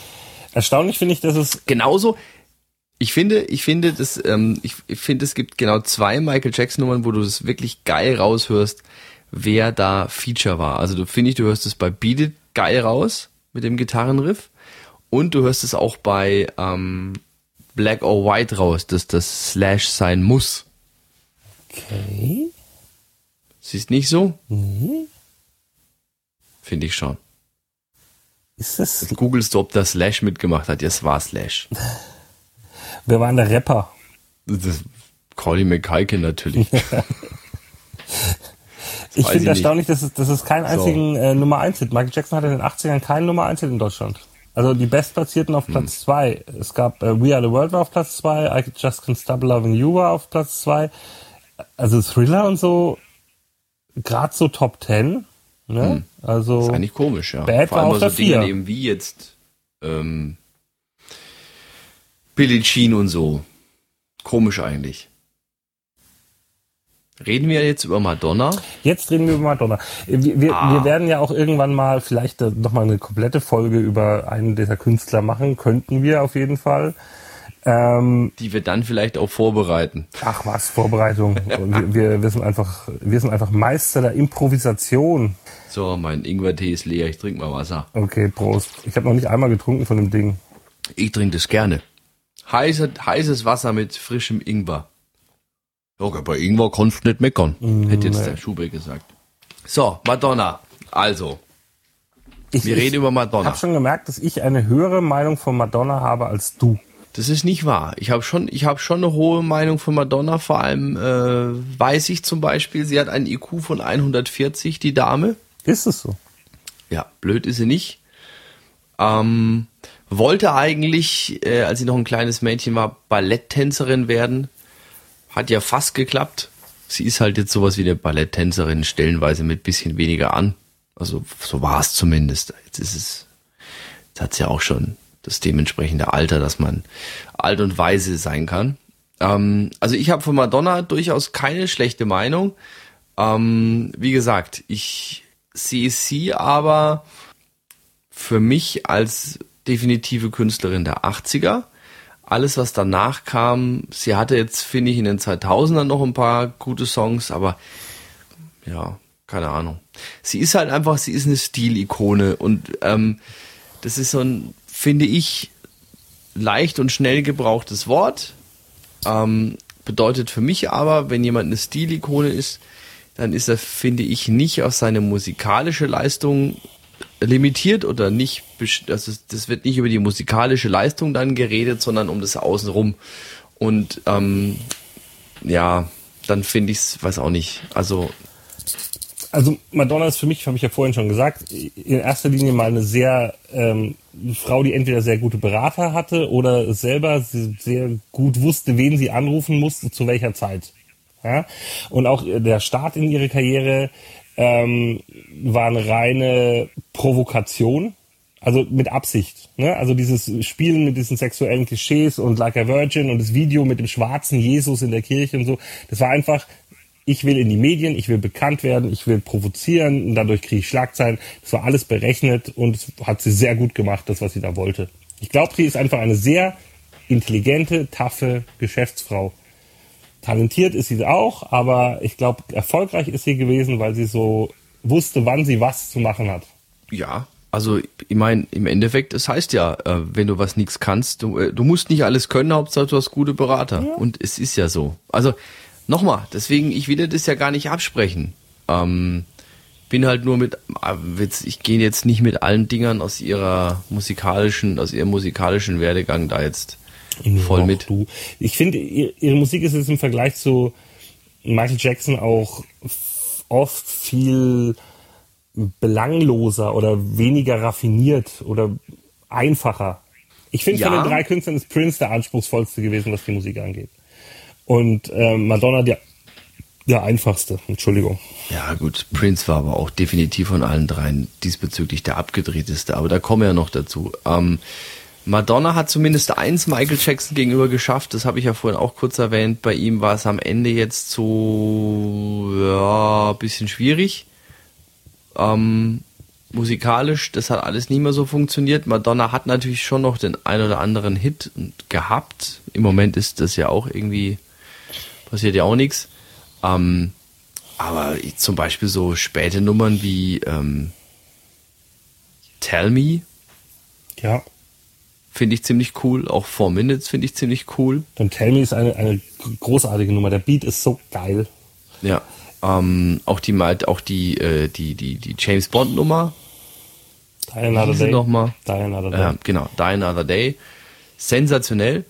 Erstaunlich finde ich, dass es. Genauso, ich finde, ich finde, das, ähm, ich, ich finde, es gibt genau zwei Michael Jackson Nummern, wo du das wirklich geil raushörst wer da Feature war. Also du finde ich, du hörst es bei Beat It geil raus mit dem Gitarrenriff und du hörst es auch bei ähm, Black or White raus, dass das Slash sein muss. Okay. Siehst nicht so? Mhm. Finde ich schon. Ist das? Jetzt googelst du, ob der Slash mitgemacht hat. Ja, es war Slash. Wer war denn der Rapper? Das, Colin McCulkin natürlich. Ich finde erstaunlich, dass es, dass es keinen einzigen so. äh, Nummer 1 Hit. Michael Jackson hatte in den 80ern keinen Nummer 1 Hit in Deutschland. Also die Bestplatzierten auf Platz 2. Es gab äh, We Are the World war auf Platz 2, I Just Can't Stop Loving You war auf Platz 2. Also Thriller und so, gerade so Top 10. Ne? Also Das ist eigentlich komisch, ja. Bad Vor war allem auf der so Dingen Vier. eben wie jetzt ähm, Billie Jean und so. Komisch eigentlich. Reden wir jetzt über Madonna? Jetzt reden wir über Madonna. Wir, wir, Ah. wir werden ja auch irgendwann mal vielleicht äh, nochmal eine komplette Folge über einen dieser Künstler machen. Könnten wir auf jeden Fall. Ähm, Die wir dann vielleicht auch vorbereiten. ach was, Vorbereitung. wir, wir, wir, sind einfach, wir sind einfach Meister der Improvisation. So, mein Ingwertee ist leer, ich trinke mal Wasser. Okay, Prost. Ich habe noch nicht einmal getrunken von dem Ding. Ich trinke das gerne. Heiße, heißes Wasser mit frischem Ingwer. Ja, bei Ingwer kannst du nicht meckern, hätte jetzt der Schubeck gesagt. So, Madonna. Also, Ich, wir ich reden über Madonna. habe schon gemerkt, dass ich eine höhere Meinung von Madonna habe als du. Das ist nicht wahr. Ich habe schon, ich habe schon eine hohe Meinung von Madonna. Vor allem äh, weiß ich zum Beispiel, sie hat einen IQ von 140, die Dame. Ist es so? Ja, blöd ist sie nicht. Ähm, wollte eigentlich, äh, als sie noch ein kleines Mädchen war, Balletttänzerin werden. Hat ja fast geklappt. Sie ist halt jetzt sowas wie eine Balletttänzerin, stellenweise mit bisschen weniger an. Also so war es zumindest. Jetzt ist es, jetzt hat sie ja auch schon das dementsprechende Alter, dass man alt und weise sein kann. Ähm, also ich habe von Madonna durchaus keine schlechte Meinung. Ähm, wie gesagt, ich sehe sie aber für mich als definitive Künstlerin der 80er. Alles, was danach kam, sie hatte jetzt, finde ich, in den 2000ern noch ein paar gute Songs, aber ja, keine Ahnung. Sie ist halt einfach, sie ist eine Stilikone und ähm, das ist so ein, finde ich, leicht und schnell gebrauchtes Wort. Ähm, bedeutet für mich aber, wenn jemand eine Stilikone ist, dann ist er, finde ich, nicht auf seine musikalische Leistung limitiert oder nicht, also das wird nicht über die musikalische Leistung dann geredet, sondern um das Außenrum. Und ähm, ja, dann finde ich es, weiß auch nicht. Also Also Madonna ist für mich, habe ich ja vorhin schon gesagt, in erster Linie mal eine sehr ähm, Frau, die entweder sehr gute Berater hatte oder selber sehr gut wusste, wen sie anrufen musste, zu welcher Zeit. Ja? Und auch der Start in ihre Karriere ähm, war eine reine Provokation. Also mit Absicht. Ne? Also dieses Spielen mit diesen sexuellen Klischees und Like a Virgin und das Video mit dem schwarzen Jesus in der Kirche und so. Das war einfach, ich will in die Medien, ich will bekannt werden, ich will provozieren und dadurch kriege ich Schlagzeilen. Das war alles berechnet und hat sie sehr gut gemacht, das, was sie da wollte. Ich glaube, sie ist einfach eine sehr intelligente, taffe Geschäftsfrau. Talentiert ist sie auch, aber ich glaube, erfolgreich ist sie gewesen, weil sie so wusste, wann sie was zu machen hat. Ja, also ich meine, im Endeffekt, es heißt ja, äh, wenn du was nichts kannst, du, äh, du musst nicht alles können, Hauptsache du hast gute Berater. Und es ist ja so. Also nochmal, deswegen, ich will dir das ja gar nicht absprechen. Ähm, bin halt nur mit, äh, ich gehe jetzt nicht mit allen Dingern aus ihrer musikalischen, aus ihrem musikalischen Werdegang da jetzt voll Doch, mit. Du. Ich finde, ihr- ihre Musik ist jetzt im Vergleich zu Michael Jackson auch oft viel belangloser oder weniger raffiniert oder einfacher. Ich finde, von Ja. den drei Künstlern ist Prince der anspruchsvollste gewesen, was die Musik angeht. Und ähm, Madonna der, der einfachste. Entschuldigung. Ja, gut, Prince war aber auch definitiv von allen dreien diesbezüglich der abgedrehteste, aber da kommen wir ja noch dazu. Ähm, Madonna hat zumindest eins Michael Jackson gegenüber geschafft, das habe ich ja vorhin auch kurz erwähnt. Bei ihm war es am Ende jetzt so, ja, bisschen schwierig. Ähm, musikalisch, das hat alles nicht mehr so funktioniert. Madonna hat natürlich schon noch den ein oder anderen Hit gehabt. Im Moment ist das ja auch irgendwie, passiert ja auch nichts. Ähm, aber zum Beispiel so späte Nummern wie ähm, Tell Me Ja. Finde ich ziemlich cool. Auch Four Minutes finde ich ziemlich cool. Dann Tell Me ist eine, eine großartige Nummer. Der Beat ist so geil. Ja. Ähm, auch die mal- auch die, äh, die, die, die James Bond Nummer. Die Another Day. nochmal? Die Another Day. Ja, genau, Die Another Day. Sensationell.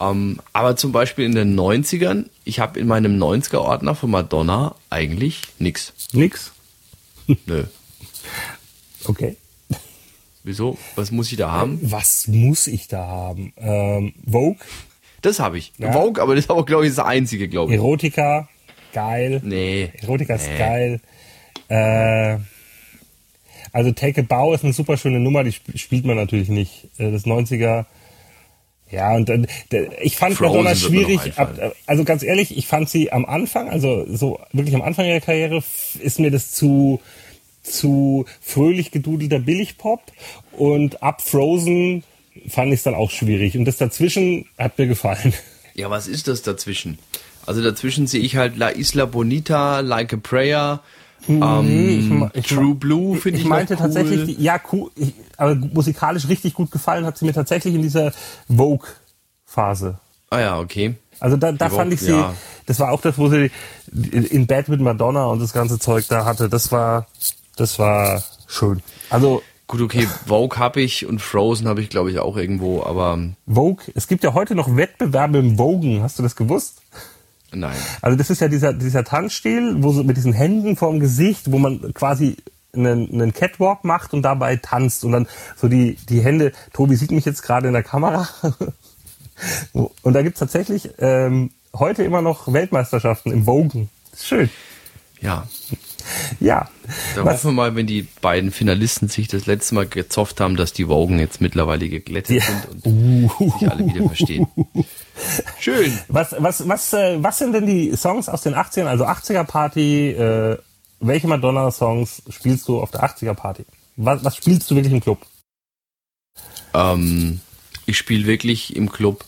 Ähm, aber zum Beispiel in den 90ern, ich habe in meinem 90er-Ordner von Madonna eigentlich nix. Nix. Nö. Okay. Wieso? Was muss ich da haben? Was muss ich da haben? Ähm, Vogue, Das habe ich. Ja. Vogue, aber das ist aber, glaube ich, das einzige, glaube ich. Erotika, geil. Nee. Erotika ist Nee. geil. Äh, also Take a Bow ist eine super schöne Nummer, die sp spielt man natürlich nicht. Äh, Das 90er. Ja, und dann, ich fand Frozen Madonna schwierig. Ab, einfallen. also ganz ehrlich, ich fand sie am Anfang, also so wirklich am Anfang ihrer Karriere, ist mir das zu zu fröhlich gedudelter Billigpop und ab Frozen fand ich es dann auch schwierig. Und das dazwischen hat mir gefallen. Ja, was ist das dazwischen? Also dazwischen sehe ich halt La Isla Bonita, Like a Prayer, ähm, ich- True Blue finde ich, Ich meinte cool. tatsächlich, die, ja, cool, ich, aber musikalisch richtig gut gefallen hat sie mir tatsächlich in dieser Vogue-Phase. Ah ja, okay. Also da, da Die fand Vogue, ich sie, ja. das war auch das, wo sie in Bed mit Madonna und das ganze Zeug da hatte. Das war, das war schön. Also Gut, okay, Vogue habe ich und Frozen habe ich, glaube ich, auch irgendwo, aber Vogue, es gibt ja heute noch Wettbewerbe im Vogen. Hast du das gewusst? nein. Also das ist ja dieser, dieser Tanzstil, wo so mit diesen Händen vorm Gesicht, wo man quasi einen, einen Catwalk macht und dabei tanzt und dann so die, die Hände, Tobi sieht mich jetzt gerade in der Kamera. und da gibt's tatsächlich ähm, heute immer noch Weltmeisterschaften im Wogen. Ist schön. Ja, Ja. da Was, hoffen wir mal, wenn die beiden Finalisten sich das letzte Mal gezofft haben, dass die Wogen jetzt mittlerweile geglättet Ja. sind und sich alle wieder verstehen. Schön. was, was, was, äh, was sind denn die Songs aus den 80ern, also 80er Party, äh, welche Madonna-Songs spielst du auf der 80er Party? Was, was spielst du wirklich im Club? Ähm, ich spiele wirklich im Club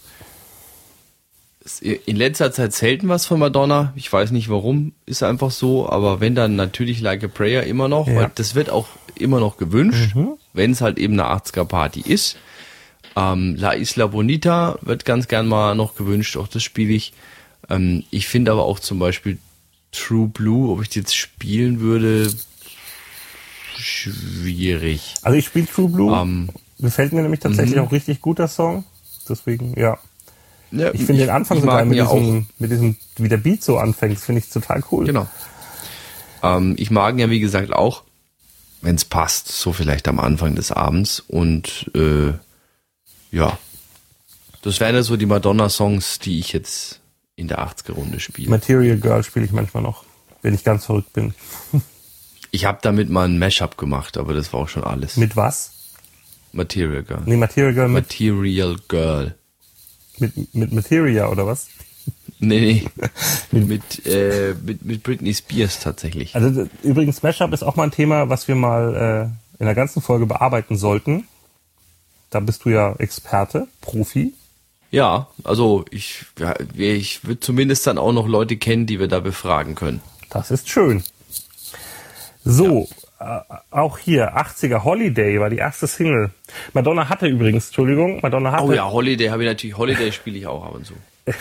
in letzter Zeit selten was von Madonna. Ich weiß nicht warum, ist einfach so, aber wenn dann natürlich Like a Prayer immer noch, Ja. das wird auch immer noch gewünscht, wenn es halt eben eine 80er Party ist. Ähm, La Isla Bonita wird ganz gern mal noch gewünscht, auch das spiele ich. Ähm, ich finde aber auch zum Beispiel True Blue, ob ich die jetzt spielen würde, schwierig. Also ich spiele True Blue. Ähm, Gefällt mir nämlich tatsächlich auch richtig gut, der Song. Deswegen, ja. Ja, Ich finde den Anfang sogar mit auch. diesem, mit diesem, wie der Beat so anfängt, finde ich total cool. Genau. Ähm, ich mag ihn ja, wie gesagt, auch, wenn es passt, so vielleicht am Anfang des Abends. Und äh, ja, das wären ja so die Madonna-Songs, die ich jetzt in der 80er-Runde spiele. Material Girl spiele ich manchmal noch, wenn ich ganz verrückt bin. Ich habe damit mal ein Mashup gemacht, aber das war auch schon alles. Mit was? Material Girl. Nee, Material Girl mit, Material Girl. Mit, mit Materia oder was? Nee, nee. mit, äh, mit, mit Britney Spears tatsächlich. Also übrigens, Mashup ist auch mal ein Thema, was wir mal äh, in der ganzen Folge bearbeiten sollten. Da bist du ja Experte, Profi. Ja, also ich, ja, ich würde zumindest dann auch noch Leute kennen, die wir da befragen können. Das ist schön. So, auch hier, 80er Holiday war die erste Single. Madonna hatte übrigens, Entschuldigung, Madonna hatte Oh ja, Holiday habe ich natürlich, Holiday spiele ich auch ab und zu.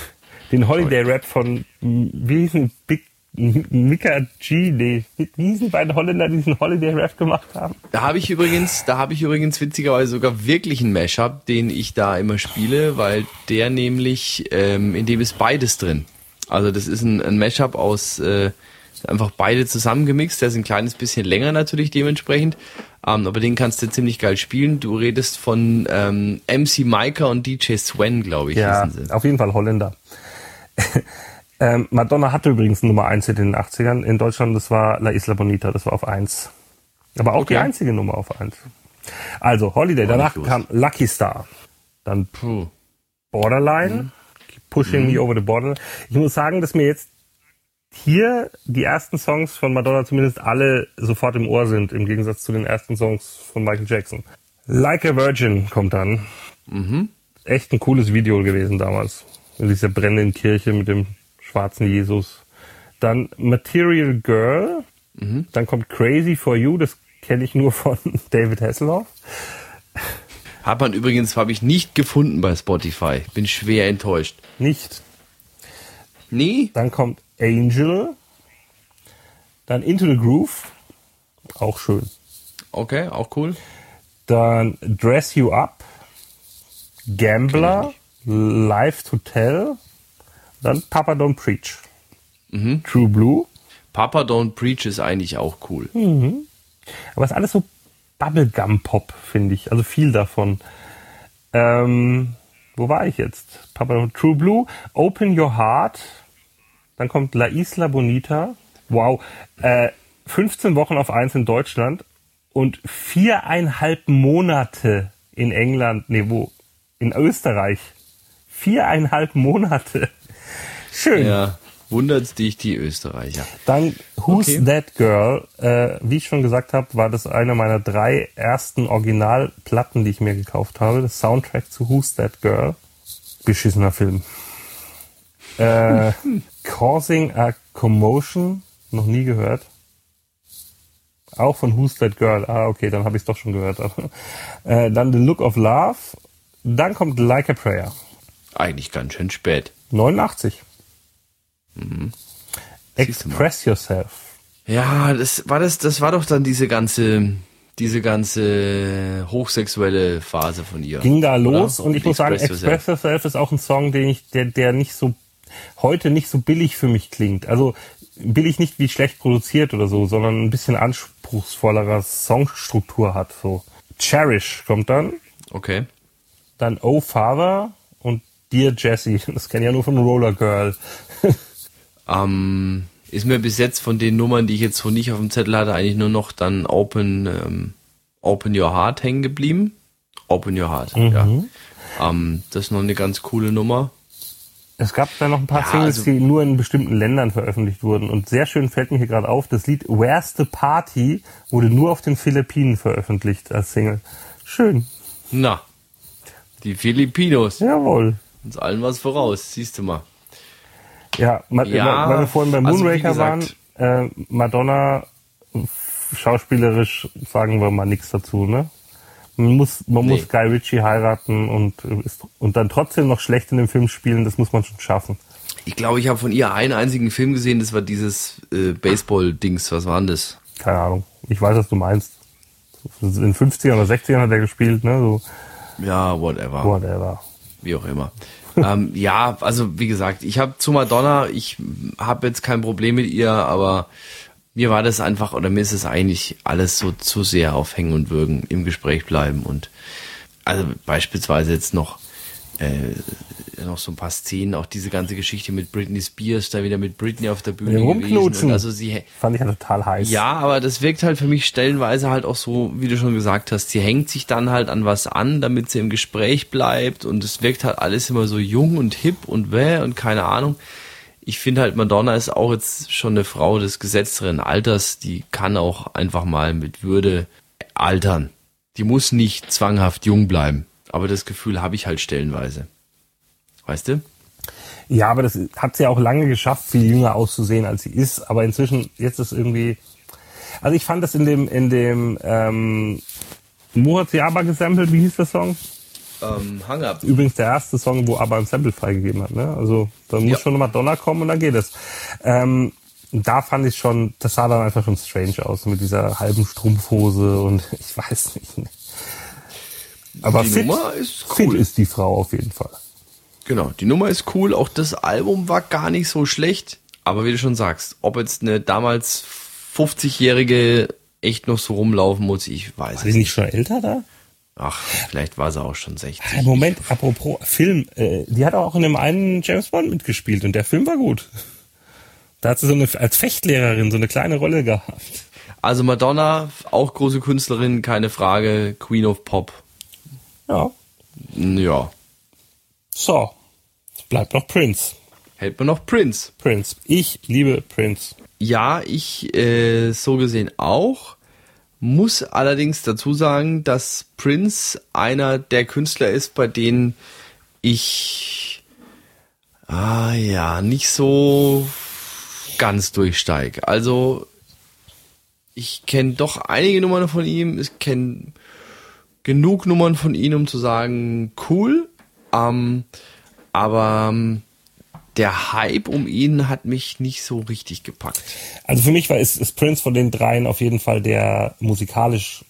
den Holiday-Rap von, wie hießen Big, Mika G, nee, wie hießen beide Holländer, die diesen Holiday-Rap gemacht haben? Da habe ich übrigens, da habe ich übrigens witzigerweise sogar wirklich einen Mashup, den ich da immer spiele, weil der nämlich, ähm, in dem ist beides drin. Also das ist ein, ein Mashup aus äh, einfach beide zusammengemixt. Der ist ein kleines bisschen länger natürlich dementsprechend, ähm, aber den kannst du ziemlich geil spielen. Du redest von ähm, MC Micah und DJ Sven, glaube ich, Ja, auf jeden Fall Holländer. ähm, Madonna hatte übrigens Nummer 1 in den 80ern. In Deutschland, das war La Isla Bonita, das war auf 1. Aber auch die Okay. einzige Nummer auf 1. Also, Holiday, danach kam Lucky Star. Dann Puh. Borderline, Pushing Me Over the Border. Ich muss sagen, dass mir jetzt hier die ersten Songs von Madonna zumindest alle sofort im Ohr sind, im Gegensatz zu den ersten Songs von Michael Jackson. Like a Virgin kommt dann. Echt ein cooles Video gewesen damals. In dieser brennenden Kirche mit dem schwarzen Jesus. Dann Material Girl. Dann kommt Crazy for You, das kenne ich nur von David Hasselhoff. Hat man übrigens, habe ich nicht gefunden bei Spotify. Bin schwer enttäuscht. Nicht Nee? Dann kommt Angel. Dann Into the Groove. Auch schön. Okay, auch cool. Dann Dress You Up. Gambler. Life to Tell. Dann Papa Don't Preach. True Blue. Papa Don't Preach ist eigentlich auch cool. Aber es ist alles so Bubblegum-Pop, finde ich. Also viel davon. Ähm, wo war ich jetzt? Papa True Blue, Open Your Heart. Dann kommt La Isla Bonita. Wow. Äh, 15 Wochen auf eins in Deutschland und viereinhalb Monate in England, nee, wo? In Österreich. Viereinhalb Monate. Schön. Ja, wundert dich die Österreicher. Dann Who's okay. That Girl? Äh, wie ich schon gesagt habe, war das eine meiner drei ersten Originalplatten, die ich mir gekauft habe. Das Soundtrack zu Who's That Girl. Beschissener Film. Äh, Causing a Commotion, noch nie gehört. Auch von Who's That Girl. Ah, okay, dann habe ich es doch schon gehört. äh, dann The Look of Love. Dann kommt Like a Prayer. Eigentlich ganz schön spät. 89. Mhm. Express Yourself. Ja, das war das, das war doch dann diese ganze, diese ganze hochsexuelle Phase von ihr. Ging da los oder? und ich muss sagen, Express Yourself ist auch ein Song, den ich, der, der nicht so heute nicht so billig für mich klingt. Also billig nicht wie schlecht produziert oder so, sondern ein bisschen anspruchsvollerer Songstruktur hat. So Cherish kommt dann. Okay. Dann Oh Father und Dear Jessie. Das kenne ich ja nur von Roller Girl. ähm, ist mir bis jetzt von den Nummern, die ich jetzt so nicht auf dem Zettel hatte, eigentlich nur noch dann Open, ähm, Open Your Heart hängen geblieben. Open Your Heart, mhm. ja. Ähm, das ist noch eine ganz coole Nummer. Es gab da noch ein paar ja, Singles, also, die nur in bestimmten Ländern veröffentlicht wurden. Und sehr schön fällt mir hier gerade auf, das Lied Where's the Party wurde nur auf den Philippinen veröffentlicht als Single. Schön. Na, die Filipinos. Jawohl. Uns allen was voraus, siehst du mal. Ja, ja weil wir vorhin beim also Moonraker also waren, äh, Madonna schauspielerisch sagen wir mal nichts dazu, ne? Man muss, man nee. muss Guy Ritchie heiraten und, und dann trotzdem noch schlecht in dem Film spielen, das muss man schon schaffen. Ich glaube, ich habe von ihr einen einzigen Film gesehen, das war dieses äh, Baseball-Dings. Was war denn das? Keine Ahnung. Ich weiß, was du meinst. In den 50er oder 60ern hat er gespielt, ne? So. Ja, whatever. Whatever. Wie auch immer. ähm, ja, also wie gesagt, ich habe zu Madonna, ich habe jetzt kein Problem mit ihr, aber mir war das einfach, oder mir ist es eigentlich alles so zu sehr auf Hängen und Würgen im Gespräch bleiben und also beispielsweise jetzt noch äh, noch so ein paar Szenen, auch diese ganze Geschichte mit Britney Spears, da wieder mit Britney auf der Bühne gewesen. also sie fand ich ja total heiß. Ja, aber das wirkt halt für mich stellenweise halt auch so, wie du schon gesagt hast, sie hängt sich dann halt an was an, damit sie im Gespräch bleibt und es wirkt halt alles immer so jung und hip und wäh und keine Ahnung ich finde halt, Madonna ist auch jetzt schon eine Frau des gesetzteren Alters, die kann auch einfach mal mit Würde altern. Die muss nicht zwanghaft jung bleiben. Aber das Gefühl habe ich halt stellenweise. Weißt du? Ja, aber das hat sie auch lange geschafft, viel jünger auszusehen, als sie ist. Aber inzwischen, jetzt ist irgendwie. Also ich fand das in dem, in dem, ähm, Mohat sie aber gesampelt, wie hieß der Song? Ähm, Hang Up. Übrigens der erste Song, wo ABBA ein Sample freigegeben hat. Ne? Also da muss ja. schon Madonna kommen und dann geht es. Ähm, da fand ich schon, das sah dann einfach schon strange aus mit dieser halben Strumpfhose und ich weiß nicht. Aber die fit, Nummer ist cool. Fit ist die Frau auf jeden Fall. Genau, die Nummer ist cool. Auch das Album war gar nicht so schlecht. Aber wie du schon sagst, ob jetzt eine damals 50-jährige echt noch so rumlaufen muss, ich weiß war die nicht schon älter da? Ach, vielleicht war sie auch schon 60. Ah, Moment, apropos Film, äh, die hat auch in dem einen James Bond mitgespielt und der Film war gut. Da hat sie so eine, als Fechtlehrerin so eine kleine Rolle gehabt. Also Madonna, auch große Künstlerin, keine Frage, Queen of Pop. Ja. Ja. So, bleibt noch Prince. Hält man noch Prince. Prince. Ich liebe Prince. Ja, ich äh, so gesehen auch. Muss allerdings dazu sagen, dass Prince einer der Künstler ist, bei denen ich ah ja nicht so ganz durchsteige. Also ich kenne doch einige Nummern von ihm, ich kenne genug Nummern von ihm, um zu sagen, cool. Ähm, aber ähm, der Hype um ihn hat mich nicht so richtig gepackt. Also für mich war ist, ist Prince von den dreien auf jeden Fall der musikalisch,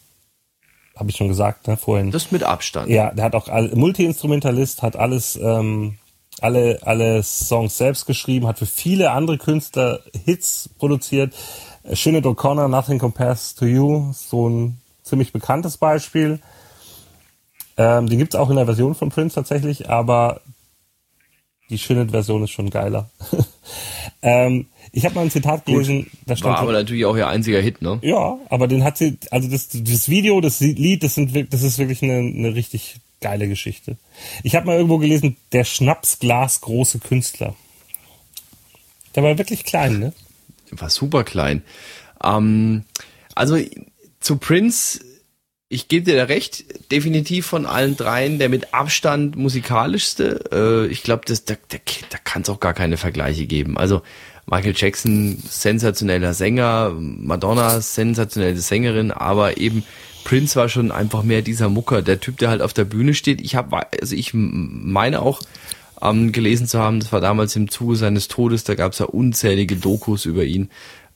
habe ich schon gesagt, ne, vorhin. Das mit Abstand. Ja, der hat auch Multi-Instrumentalist, hat alles, ähm, alle, alle Songs selbst geschrieben, hat für viele andere Künstler Hits produziert. Sinead O'Connor, Nothing Compares to You, so ein ziemlich bekanntes Beispiel. Ähm, den gibt's auch in der Version von Prince tatsächlich, aber die Shinnet-Version ist schon geiler. ähm, ich habe mal ein Zitat gelesen, da stand. War aber natürlich auch ihr einziger Hit, ne? Ja, aber den hat sie, also das, das Video, das Lied, das, sind, das ist wirklich eine, eine richtig geile Geschichte. Ich habe mal irgendwo gelesen, der Schnapsglas große Künstler. Der war wirklich klein, ne? War super klein. Ähm, also zu Prince, ich gebe dir da recht, definitiv von allen dreien der mit Abstand musikalischste. Äh, ich glaube, da, da, da kann es auch gar keine Vergleiche geben. Also Michael Jackson, sensationeller Sänger, Madonna, sensationelle Sängerin, aber eben Prince war schon einfach mehr dieser Mucker, der Typ, der halt auf der Bühne steht. Ich habe, also ich meine auch ähm, gelesen zu haben, das war damals im Zuge seines Todes, da gab es ja unzählige Dokus über ihn.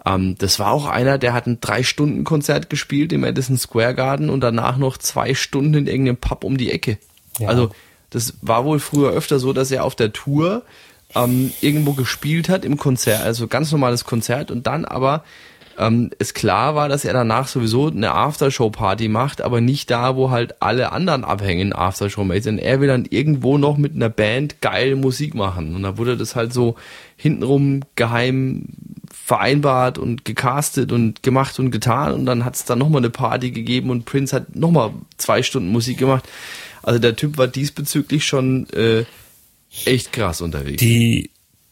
Ähm, das war auch einer, der hat ein Drei-Stunden-Konzert gespielt im Madison Square Garden und danach noch zwei Stunden in irgendeinem Pub um die Ecke. Ja. Also das war wohl früher öfter so, dass er auf der Tour ähm, irgendwo gespielt hat im Konzert, also ganz normales Konzert und dann aber ähm, es klar war, dass er danach sowieso eine Aftershow-Party macht, aber nicht da, wo halt alle anderen abhängen, Aftershow-mäßig. Und er will dann irgendwo noch mit einer Band geil Musik machen. Und da wurde das halt so hintenrum geheim vereinbart und gecastet und gemacht und getan. Und dann hat es dann nochmal eine Party gegeben und Prince hat nochmal zwei Stunden Musik gemacht. Also der Typ war diesbezüglich schon äh, echt krass unterwegs. Die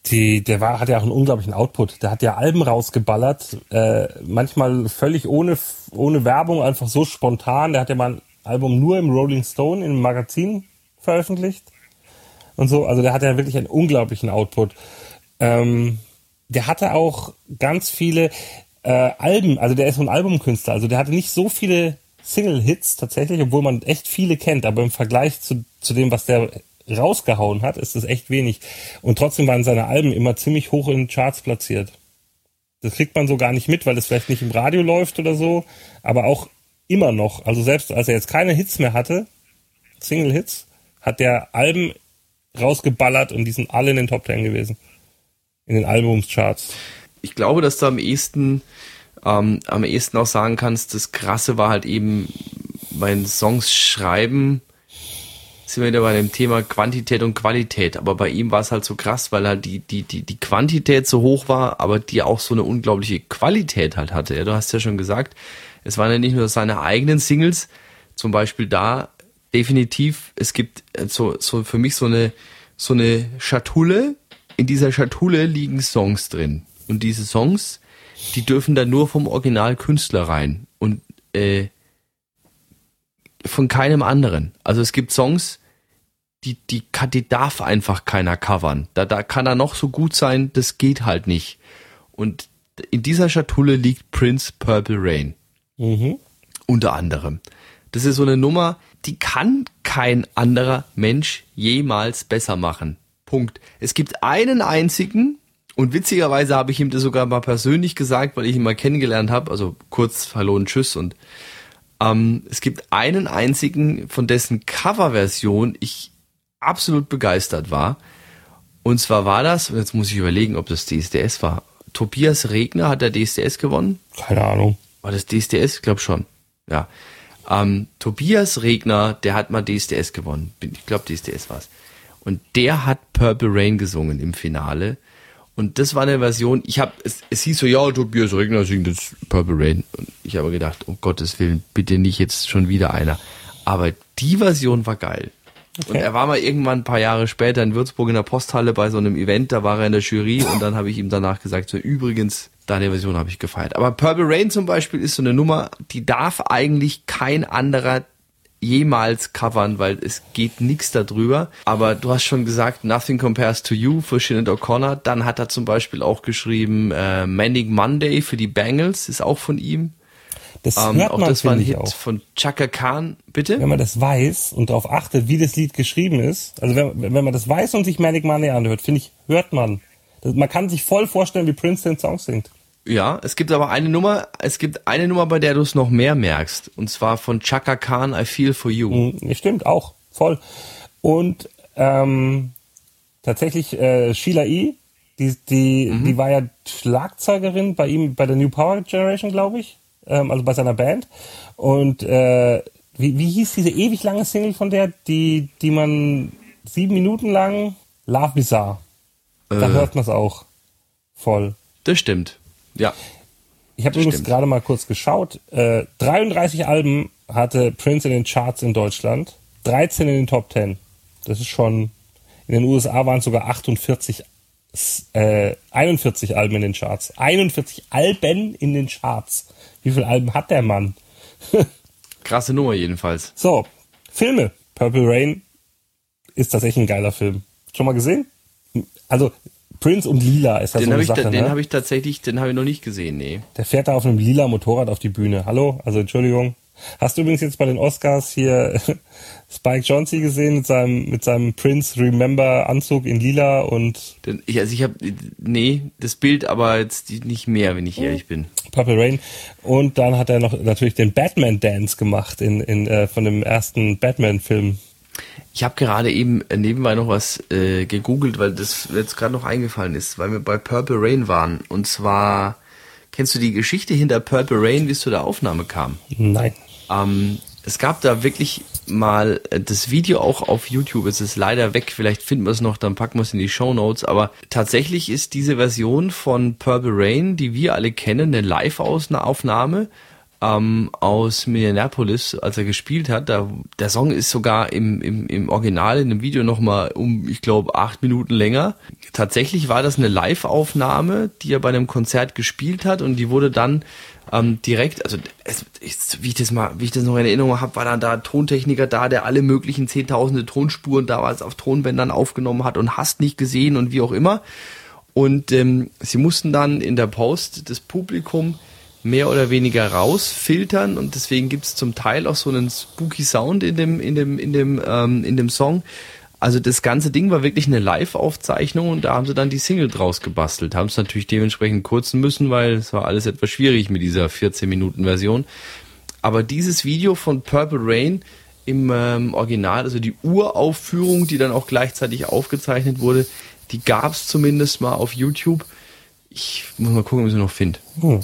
die, der war, hat ja auch einen unglaublichen Output. Der hat ja Alben rausgeballert, äh, manchmal völlig ohne, ohne Werbung, einfach so spontan. Der hat ja mal ein Album nur im Rolling Stone, im Magazin veröffentlicht. Und so, also der hat ja wirklich einen unglaublichen Output. Ähm, der hatte auch ganz viele äh, Alben, also der ist so ein Albumkünstler, also der hatte nicht so viele Single-Hits tatsächlich, obwohl man echt viele kennt, aber im Vergleich zu, zu dem, was der rausgehauen hat, ist das echt wenig. Und trotzdem waren seine Alben immer ziemlich hoch in den Charts platziert. Das kriegt man so gar nicht mit, weil das vielleicht nicht im Radio läuft oder so, aber auch immer noch. Also selbst als er jetzt keine Hits mehr hatte, Single-Hits, hat der Alben rausgeballert und die sind alle in den Top Ten gewesen. In den Albumscharts. Ich glaube, dass du am ehesten, ähm, am ehesten auch sagen kannst, das Krasse war halt eben beim Songs schreiben, sind wir wieder bei dem Thema Quantität und Qualität. Aber bei ihm war es halt so krass, weil halt die, die, die, die Quantität so hoch war, aber die auch so eine unglaubliche Qualität halt hatte. Ja, du hast ja schon gesagt, es waren ja nicht nur seine eigenen Singles, zum Beispiel da definitiv, es gibt so, so für mich so eine, so eine Schatulle. In dieser Schatulle liegen Songs drin. Und diese Songs, die dürfen dann nur vom Originalkünstler rein. Und äh, von keinem anderen. Also es gibt Songs, die, die, kann, die darf einfach keiner covern. Da, da kann er noch so gut sein, das geht halt nicht. Und in dieser Schatulle liegt Prince Purple Rain. Mhm. Unter anderem. Das ist so eine Nummer, die kann kein anderer Mensch jemals besser machen. Punkt. Es gibt einen einzigen, und witzigerweise habe ich ihm das sogar mal persönlich gesagt, weil ich ihn mal kennengelernt habe, also kurz Hallo und Tschüss und ähm, es gibt einen einzigen, von dessen Coverversion ich absolut begeistert war. Und zwar war das, und jetzt muss ich überlegen, ob das DSDS war. Tobias Regner hat der DSDS gewonnen. Keine Ahnung. War das DSDS? Ich glaube schon. Ja. Ähm, Tobias Regner, der hat mal DSDS gewonnen. Ich glaube, DSDS war es. Und der hat Purple Rain gesungen im Finale. Und das war eine Version, ich habe, es, es hieß so, ja, Tobias Regner singt jetzt Purple Rain. Und ich habe gedacht, um Gottes Willen, bitte nicht jetzt schon wieder einer. Aber die Version war geil. Okay. Und er war mal irgendwann ein paar Jahre später in Würzburg in der Posthalle bei so einem Event, da war er in der Jury und dann habe ich ihm danach gesagt, so übrigens, deine Version habe ich gefeiert. Aber Purple Rain zum Beispiel ist so eine Nummer, die darf eigentlich kein anderer jemals covern, weil es geht nichts darüber. Aber du hast schon gesagt, Nothing Compares to You für Shinnet O'Connor. Dann hat er zum Beispiel auch geschrieben äh, Manic Monday für die Bangles, ist auch von ihm. Das ähm, hört man, das war ein Hit auch. von Chaka Khan, bitte? Wenn man das weiß und darauf achtet, wie das Lied geschrieben ist, also wenn, wenn man das weiß und sich Manic Monday anhört, finde ich, hört man. Das, man kann sich voll vorstellen, wie Prince den Song singt. Ja, es gibt aber eine Nummer, es gibt eine Nummer, bei der du es noch mehr merkst. Und zwar von Chaka Khan, I Feel For You. Mhm, stimmt, auch. Voll. Und ähm, tatsächlich äh, Sheila E., die, die, mhm. die war ja Schlagzeugerin bei ihm bei der New Power Generation, glaube ich. ähm, also bei seiner Band. Und äh, wie, wie hieß diese ewig lange Single von der, die, die man sieben Minuten lang Love Bizarre. Da Äh. hört man es auch voll. Das stimmt. Ja. Ich habe übrigens gerade mal kurz geschaut. Äh, 33 Alben hatte Prince in den Charts in Deutschland, 13 in den Top 10. Das ist schon. In den USA waren es sogar 48, äh, 41 Alben in den Charts. 41 Alben in den Charts. Wie viele Alben hat der Mann? Krasse Nummer jedenfalls. So, Filme. Purple Rain ist tatsächlich ein geiler Film. Schon mal gesehen? Also Prince und Lila ist ja Den so eine ich, Sache. den ne? habe ich tatsächlich, den habe ich noch nicht gesehen, nee. Der fährt da auf einem lila Motorrad auf die Bühne. Hallo? Also Entschuldigung. Hast du übrigens jetzt bei den Oscars hier Spike Jonze gesehen mit seinem, mit seinem Prince Remember Anzug in lila und Den, ich, also ich habe, nee, das Bild, aber jetzt nicht mehr, wenn ich ehrlich bin. Purple Rain. Und dann hat er noch natürlich den Batman Dance gemacht in, in, äh, von dem ersten Batman-Film. Ich habe gerade eben nebenbei noch was äh, gegoogelt, weil das jetzt gerade noch eingefallen ist, weil wir bei Purple Rain waren. Und zwar, kennst du die Geschichte hinter Purple Rain, wie es zu der Aufnahme kam? Nein. Ähm, es gab da wirklich mal äh, das Video auch auf YouTube. Es ist leider weg. Vielleicht finden wir es noch, dann packen wir es in die Show Notes. Aber tatsächlich ist diese Version von Purple Rain, die wir alle kennen, eine Live-Aufnahme ähm, aus Minneapolis, als er gespielt hat. Da, der Song ist sogar im, im, im Original, in dem Video nochmal um, ich glaube, acht Minuten länger. Tatsächlich war das eine Live-Aufnahme, die er bei einem Konzert gespielt hat und die wurde dann ähm, direkt, also es, ich, wie ich das mal, wie ich das noch in Erinnerung habe, war dann da Tontechniker da, der alle möglichen zehntausende Tonspuren damals auf Tonbändern aufgenommen hat und hast nicht gesehen und wie auch immer. Und ähm, sie mussten dann in der Post das Publikum mehr oder weniger rausfiltern und deswegen gibt es zum Teil auch so einen spooky Sound in dem, in dem, in dem, ähm, in dem Song. Also das ganze Ding war wirklich eine Live-Aufzeichnung und da haben sie dann die Single draus gebastelt. Haben es natürlich dementsprechend kurzen müssen, weil es war alles etwas schwierig mit dieser 14-Minuten-Version. Aber dieses Video von Purple Rain im ähm, Original, also die Uraufführung, die dann auch gleichzeitig aufgezeichnet wurde, die gab es zumindest mal auf YouTube. Ich muss mal gucken, ob ich sie noch finde. Hm.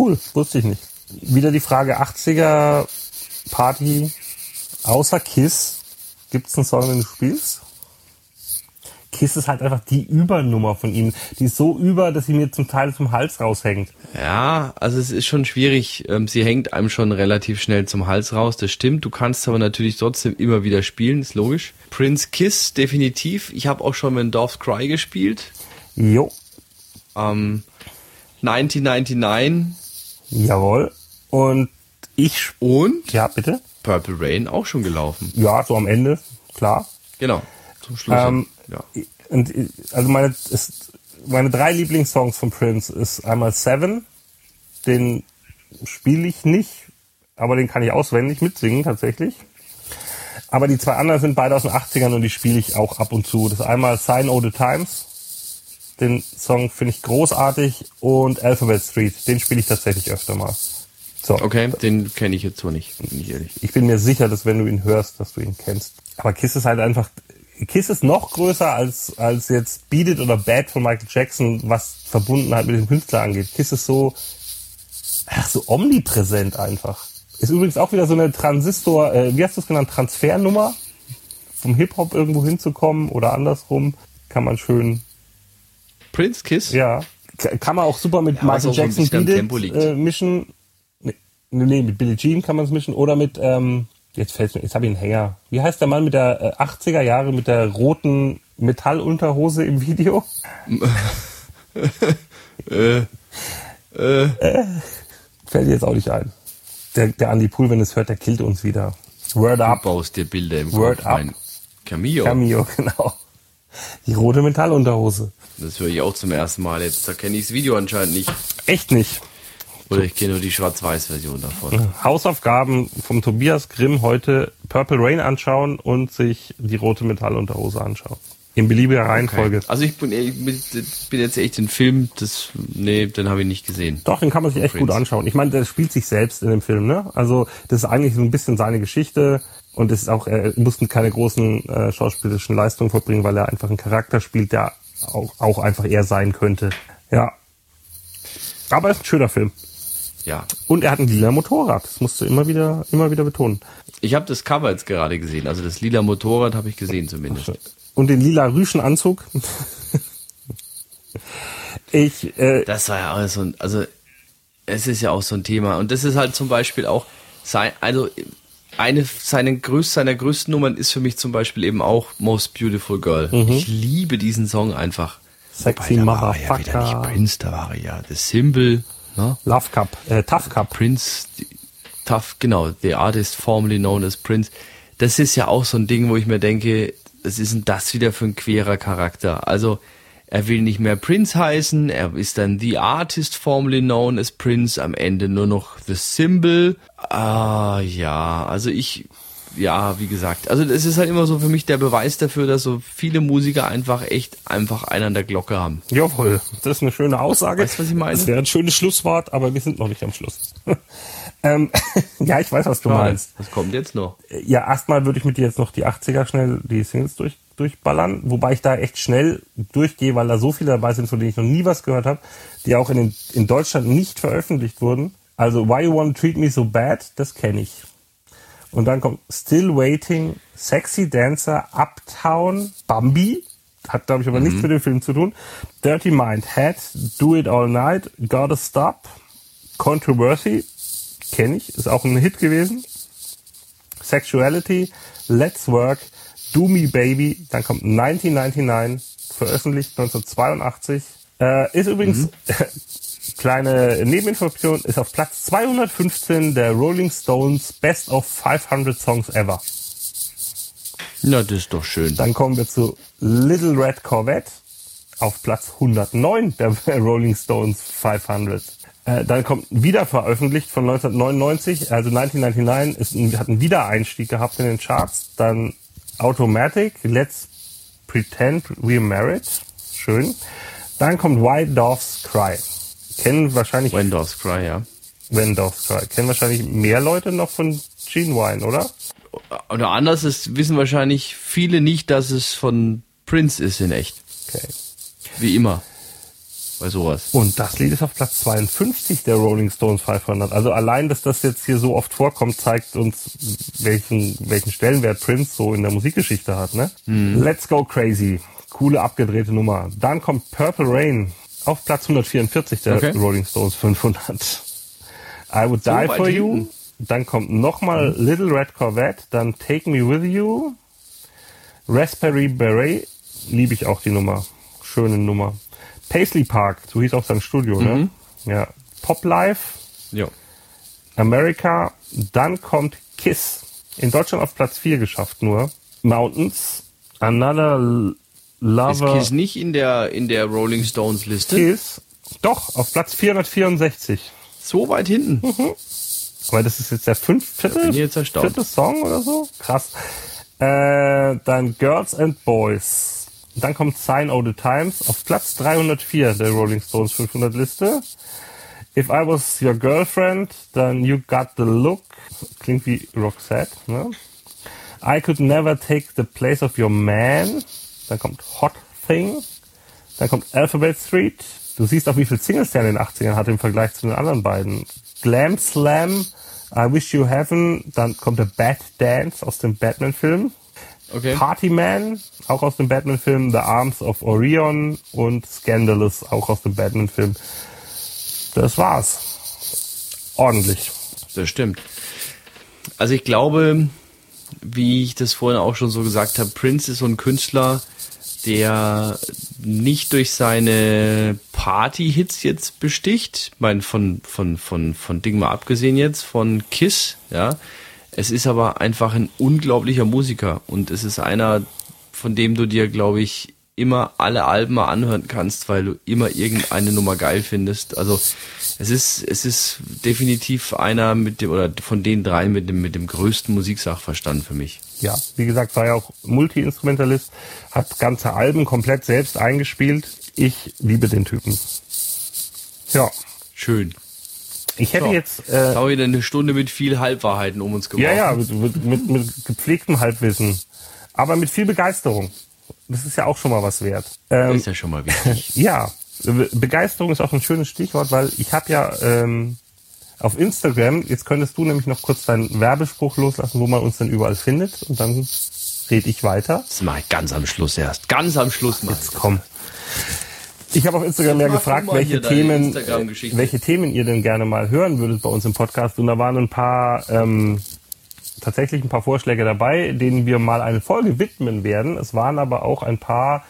Cool, wusste ich nicht. Wieder die Frage 80er Party. Außer Kiss, gibt's einen Song, den du spielst? Kiss ist halt einfach die Übernummer von ihm. Die ist so über, dass sie mir zum Teil zum Hals raushängt. Ja, also es ist schon schwierig. Ähm, Sie hängt einem schon relativ schnell zum Hals raus, das stimmt. Du kannst aber natürlich trotzdem immer wieder spielen, ist logisch. Prince Kiss, definitiv. Ich habe auch schon mit Dorf's Cry gespielt. Jo, Ähm, 1999 jawohl. Und ich, und ja, bitte? Purple Rain auch schon gelaufen. Ja, so am Ende, klar. Genau, zum Schluss. Ähm, ja. Und also meine, ist, meine drei Lieblingssongs von Prince ist einmal Seven, den spiele ich nicht, aber den kann ich auswendig mitsingen tatsächlich. Aber die zwei anderen sind beide aus den 80ern und die spiele ich auch ab und zu. Das ist einmal Sign O' the Times, den Song finde ich großartig und Alphabet Street, den spiele ich tatsächlich öfter mal. So, Okay, den kenne ich jetzt so nicht, bin ich ehrlich. ich bin mir sicher, dass wenn du ihn hörst, dass du ihn kennst. Aber Kiss ist halt einfach, Kiss ist noch größer als, als jetzt Beat It oder Bad von Michael Jackson, was Verbundenheit mit dem Künstler angeht. Kiss ist so, ach, so omnipräsent einfach. Ist übrigens auch wieder so eine Transistor, äh, wie hast du es genannt, Transfernummer? Vom Hip-Hop irgendwo hinzukommen oder andersrum, kann man schön, Prince Kiss? ja, kann man auch super mit Ja, was Michael so Jackson am Beat Tempo It liegt. äh, mischen. Nee, nee, mit Billie Jean kann man es mischen oder mit, ähm, jetzt fällt mir, jetzt habe ich einen Hänger. Wie heißt der Mann mit der äh, 80er Jahre mit der roten Metallunterhose im Video? äh, Fällt dir jetzt auch nicht ein. Der, der Andy Pool, wenn es hört, der killt uns wieder. Word Du up, baust dir Bilder im Word Kopf up. ein. Cameo. Cameo, genau. Die rote Metallunterhose. Das höre ich auch zum ersten Mal jetzt. Da kenne ich das Video anscheinend nicht. Echt nicht. Oder ich kenne nur die Schwarz-Weiß-Version davon. Hausaufgaben vom Tobias Grimm heute Purple Rain anschauen und sich die rote Metallunterhose anschauen. In beliebiger Reihenfolge. Okay. Also ich bin, ich bin jetzt echt den Film, das, nee, den habe ich nicht gesehen. Doch, den kann man sich echt gut anschauen. Ich meine, der spielt sich selbst in dem Film, ne? Also das ist eigentlich so ein bisschen seine Geschichte und es ist auch, er musste keine großen äh, schauspielerischen Leistungen vollbringen, weil er einfach einen Charakter spielt, der auch, auch einfach er sein könnte. Ja. Aber es ist ein schöner Film. ja. Und er hat ein lila Motorrad. Das musst du immer wieder, immer wieder betonen. Ich habe das Cover jetzt gerade gesehen. Also das lila Motorrad habe ich gesehen zumindest. Und den lila Rüschenanzug. ich, äh, Das war ja auch so ein, also es ist ja auch so ein Thema. Und das ist halt zum Beispiel auch sein, also eine seine größ, seiner größten Nummern ist für mich zum Beispiel eben auch Most Beautiful Girl. Ich liebe diesen Song einfach. Sexy Wobei, da war ja wieder Motherfucker. nicht Prince, da war er ja The Symbol, ne? Love Cup, äh, Tough Cup. Prince, die- Tough, genau, the artist formerly known as Prince. Das ist ja auch so ein Ding, wo ich mir denke, was ist denn das wieder für ein querer Charakter? Also, er will nicht mehr Prince heißen, er ist dann the artist formerly known as Prince, am Ende nur noch the symbol. Ah, ja, also ich, ja, wie gesagt, also das ist halt immer so für mich der Beweis dafür, dass so viele Musiker einfach echt einfach einen an der Glocke haben. Jawohl, das ist eine schöne Aussage. Weißt du, was ich meine? Das wäre ein schönes Schlusswort, aber wir sind noch nicht am Schluss. Ähm, ja, ich weiß, was du meinst. Was kommt jetzt noch? Ja, erstmal würde ich mit dir jetzt noch die 80er schnell die Singles durch, durchballern, wobei ich da echt schnell durchgehe, weil da so viele dabei sind, von denen ich noch nie was gehört habe, die auch in, den, in Deutschland nicht veröffentlicht wurden. Also Why You Wanna Treat Me So Bad, das kenne ich. Und dann kommt Still Waiting, Sexy Dancer, Uptown, Bambi, hat glaube ich aber nichts mit dem Film zu tun, Dirty Mind, Head, Do It All Night, Gotta Stop, Controversy, kenne ich, ist auch ein Hit gewesen. Sexuality, Let's Work, Do Me Baby, dann kommt 1999, veröffentlicht 1982. Äh, ist übrigens, kleine Nebeninformation, ist auf Platz 215 der Rolling Stones Best of 500 Songs Ever. Na, das ist doch schön. Dann kommen wir zu Little Red Corvette auf Platz 109 der Rolling Stones 500. Äh, dann kommt wieder veröffentlicht von 1999, also 1999 ist ein, hat einen Wiedereinstieg gehabt in den Charts. Dann Automatic, Let's Pretend We're Married, schön. Dann kommt White Doves Cry. Kennen wahrscheinlich When Doves Cry, ja. When Doves Cry. Kennen wahrscheinlich mehr Leute noch von Gene Wine, oder? Oder anders ist, wissen wahrscheinlich viele nicht, dass es von Prince ist in echt. Okay. Wie immer. Bei sowas. Und das Lied ist auf Platz 52 der Rolling Stones 500. Also allein, dass das jetzt hier so oft vorkommt, zeigt uns, welchen, welchen Stellenwert Prince so in der Musikgeschichte hat. Ne? Let's Go Crazy. Coole abgedrehte Nummer. Dann kommt Purple Rain auf Platz 144 der Okay. Rolling Stones 500. I Would Die weit For You. hinten. Dann kommt nochmal Little Red Corvette. Dann Take Me With You. Raspberry Beret. Liebe ich auch die Nummer. Schöne Nummer. Paisley Park, so hieß auch sein Studio, ne? Ja. Pop Life, Ja. America, dann kommt Kiss. In Deutschland auf Platz 4 geschafft nur. Mountains, Another L- Ist Lover Kiss nicht in der, in der Rolling Stones Liste? Kiss. Doch, auf Platz 464. So weit hinten. Aber das ist jetzt der fünf, vierte, vierte Song oder so? Krass. Äh, dann Girls and Boys. Dann kommt Sign of the Times auf Platz 304 der Rolling Stones 500 Liste. If I Was Your Girlfriend, dann You Got the Look. Klingt wie Roxette, ne? I Could Never Take the Place of Your Man. Dann kommt Hot Thing. Dann kommt Alphabet Street. Du siehst auch, wie viel Singles der in den 80ern hatte im Vergleich zu den anderen beiden. Glam Slam, I Wish You Heaven. Dann kommt der Bad Dance aus dem Batman-Film. Okay. Partyman, auch aus dem Batman-Film. The Arms of Orion. Und Scandalous, auch aus dem Batman-Film. Das war's. Ordentlich. Das stimmt. Also ich glaube, wie ich das vorhin auch schon so gesagt habe, Prince ist so ein Künstler, der nicht durch seine Party-Hits jetzt besticht. Ich meine, von, von, von, von Ding mal abgesehen jetzt, von Kiss, ja. Es ist aber einfach ein unglaublicher Musiker und es ist einer, von dem du dir, glaube ich, immer alle Alben mal anhören kannst, weil du immer irgendeine Nummer geil findest. Also es ist, es ist definitiv einer mit dem, oder von den drei mit dem, mit dem größten Musiksachverstand für mich. Ja, wie gesagt, war ja auch Multi-Instrumentalist, hat ganze Alben komplett selbst eingespielt. Ich liebe den Typen. Ja, Schön. Ich hätte So. jetzt äh, Haben wir wieder eine Stunde mit viel Halbwahrheiten um uns geworfen. Ja, ja, mit, mit, mit, mit gepflegtem Halbwissen. Aber mit viel Begeisterung. Das ist ja auch schon mal was wert. Das Ähm, ist ja schon mal wichtig. ja, Be- Begeisterung ist auch ein schönes Stichwort, weil ich habe ja ähm, auf Instagram. Jetzt könntest du nämlich noch kurz deinen Werbespruch loslassen, wo man uns denn überall findet. Und dann rede ich weiter. Das mache ich ganz am Schluss erst. Ganz am Schluss mal. Jetzt komm. Ich habe auf Instagram ja gefragt, welche Themen, welche Themen ihr denn gerne mal hören würdet bei uns im Podcast. Und da waren ein paar, ähm, tatsächlich ein paar Vorschläge dabei, denen wir mal eine Folge widmen werden. Es waren aber auch ein paar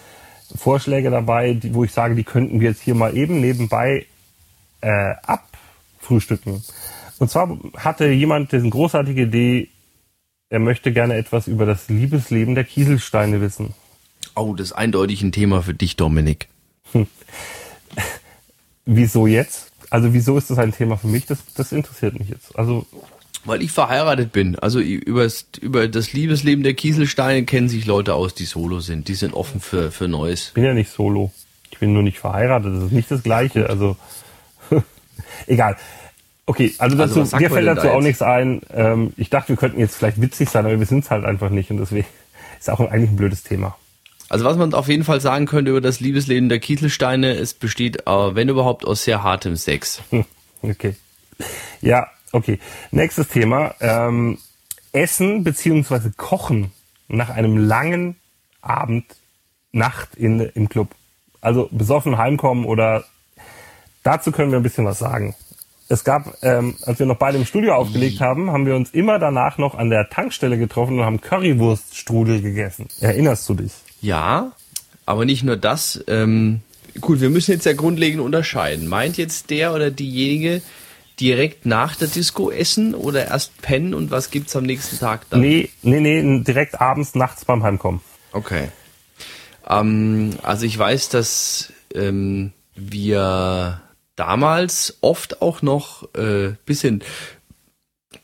Vorschläge dabei, die, wo ich sage, die könnten wir jetzt hier mal eben nebenbei äh, abfrühstücken. Und zwar hatte jemand diese großartige Idee, er möchte gerne etwas über das Liebesleben der Kieselsteine wissen. Oh, das ist eindeutig ein Thema für dich, Dominik. Hm. Wieso jetzt? Also wieso ist das ein Thema für mich? Das, das interessiert mich jetzt. Also weil ich verheiratet bin. Also über das Liebesleben der Kieselsteine kennen sich Leute aus, die solo sind. Die sind offen für, für Neues. Ich bin ja nicht solo. Ich bin nur nicht verheiratet. Das ist nicht das Gleiche. Also egal. Okay, also, dazu, also dir fällt dazu da auch nichts ein. Ähm, ich dachte, wir könnten jetzt vielleicht witzig sein, aber wir sind es halt einfach nicht. Und deswegen ist auch eigentlich ein blödes Thema. Also was man auf jeden Fall sagen könnte über das Liebesleben der Kieselsteine, es besteht, äh, wenn überhaupt, aus sehr hartem Sex. Okay. Ja, okay. Nächstes Thema. Ähm, Essen beziehungsweise Kochen nach einem langen Abend, Nacht in, im Club. Also besoffen heimkommen oder dazu können wir ein bisschen was sagen es gab, ähm, als wir noch beide im Studio aufgelegt haben, haben wir uns immer danach noch an der Tankstelle getroffen und haben Currywurststrudel gegessen. Erinnerst du dich? Ja, aber nicht nur das. Ähm, gut, wir müssen jetzt ja grundlegend unterscheiden. Meint jetzt der oder diejenige direkt nach der Disco essen oder erst pennen und was gibt's am nächsten Tag dann? Nee, nee, nee, direkt abends, nachts beim Heimkommen. Okay. Ähm, also ich weiß, dass ähm, wir damals oft auch noch äh, bisschen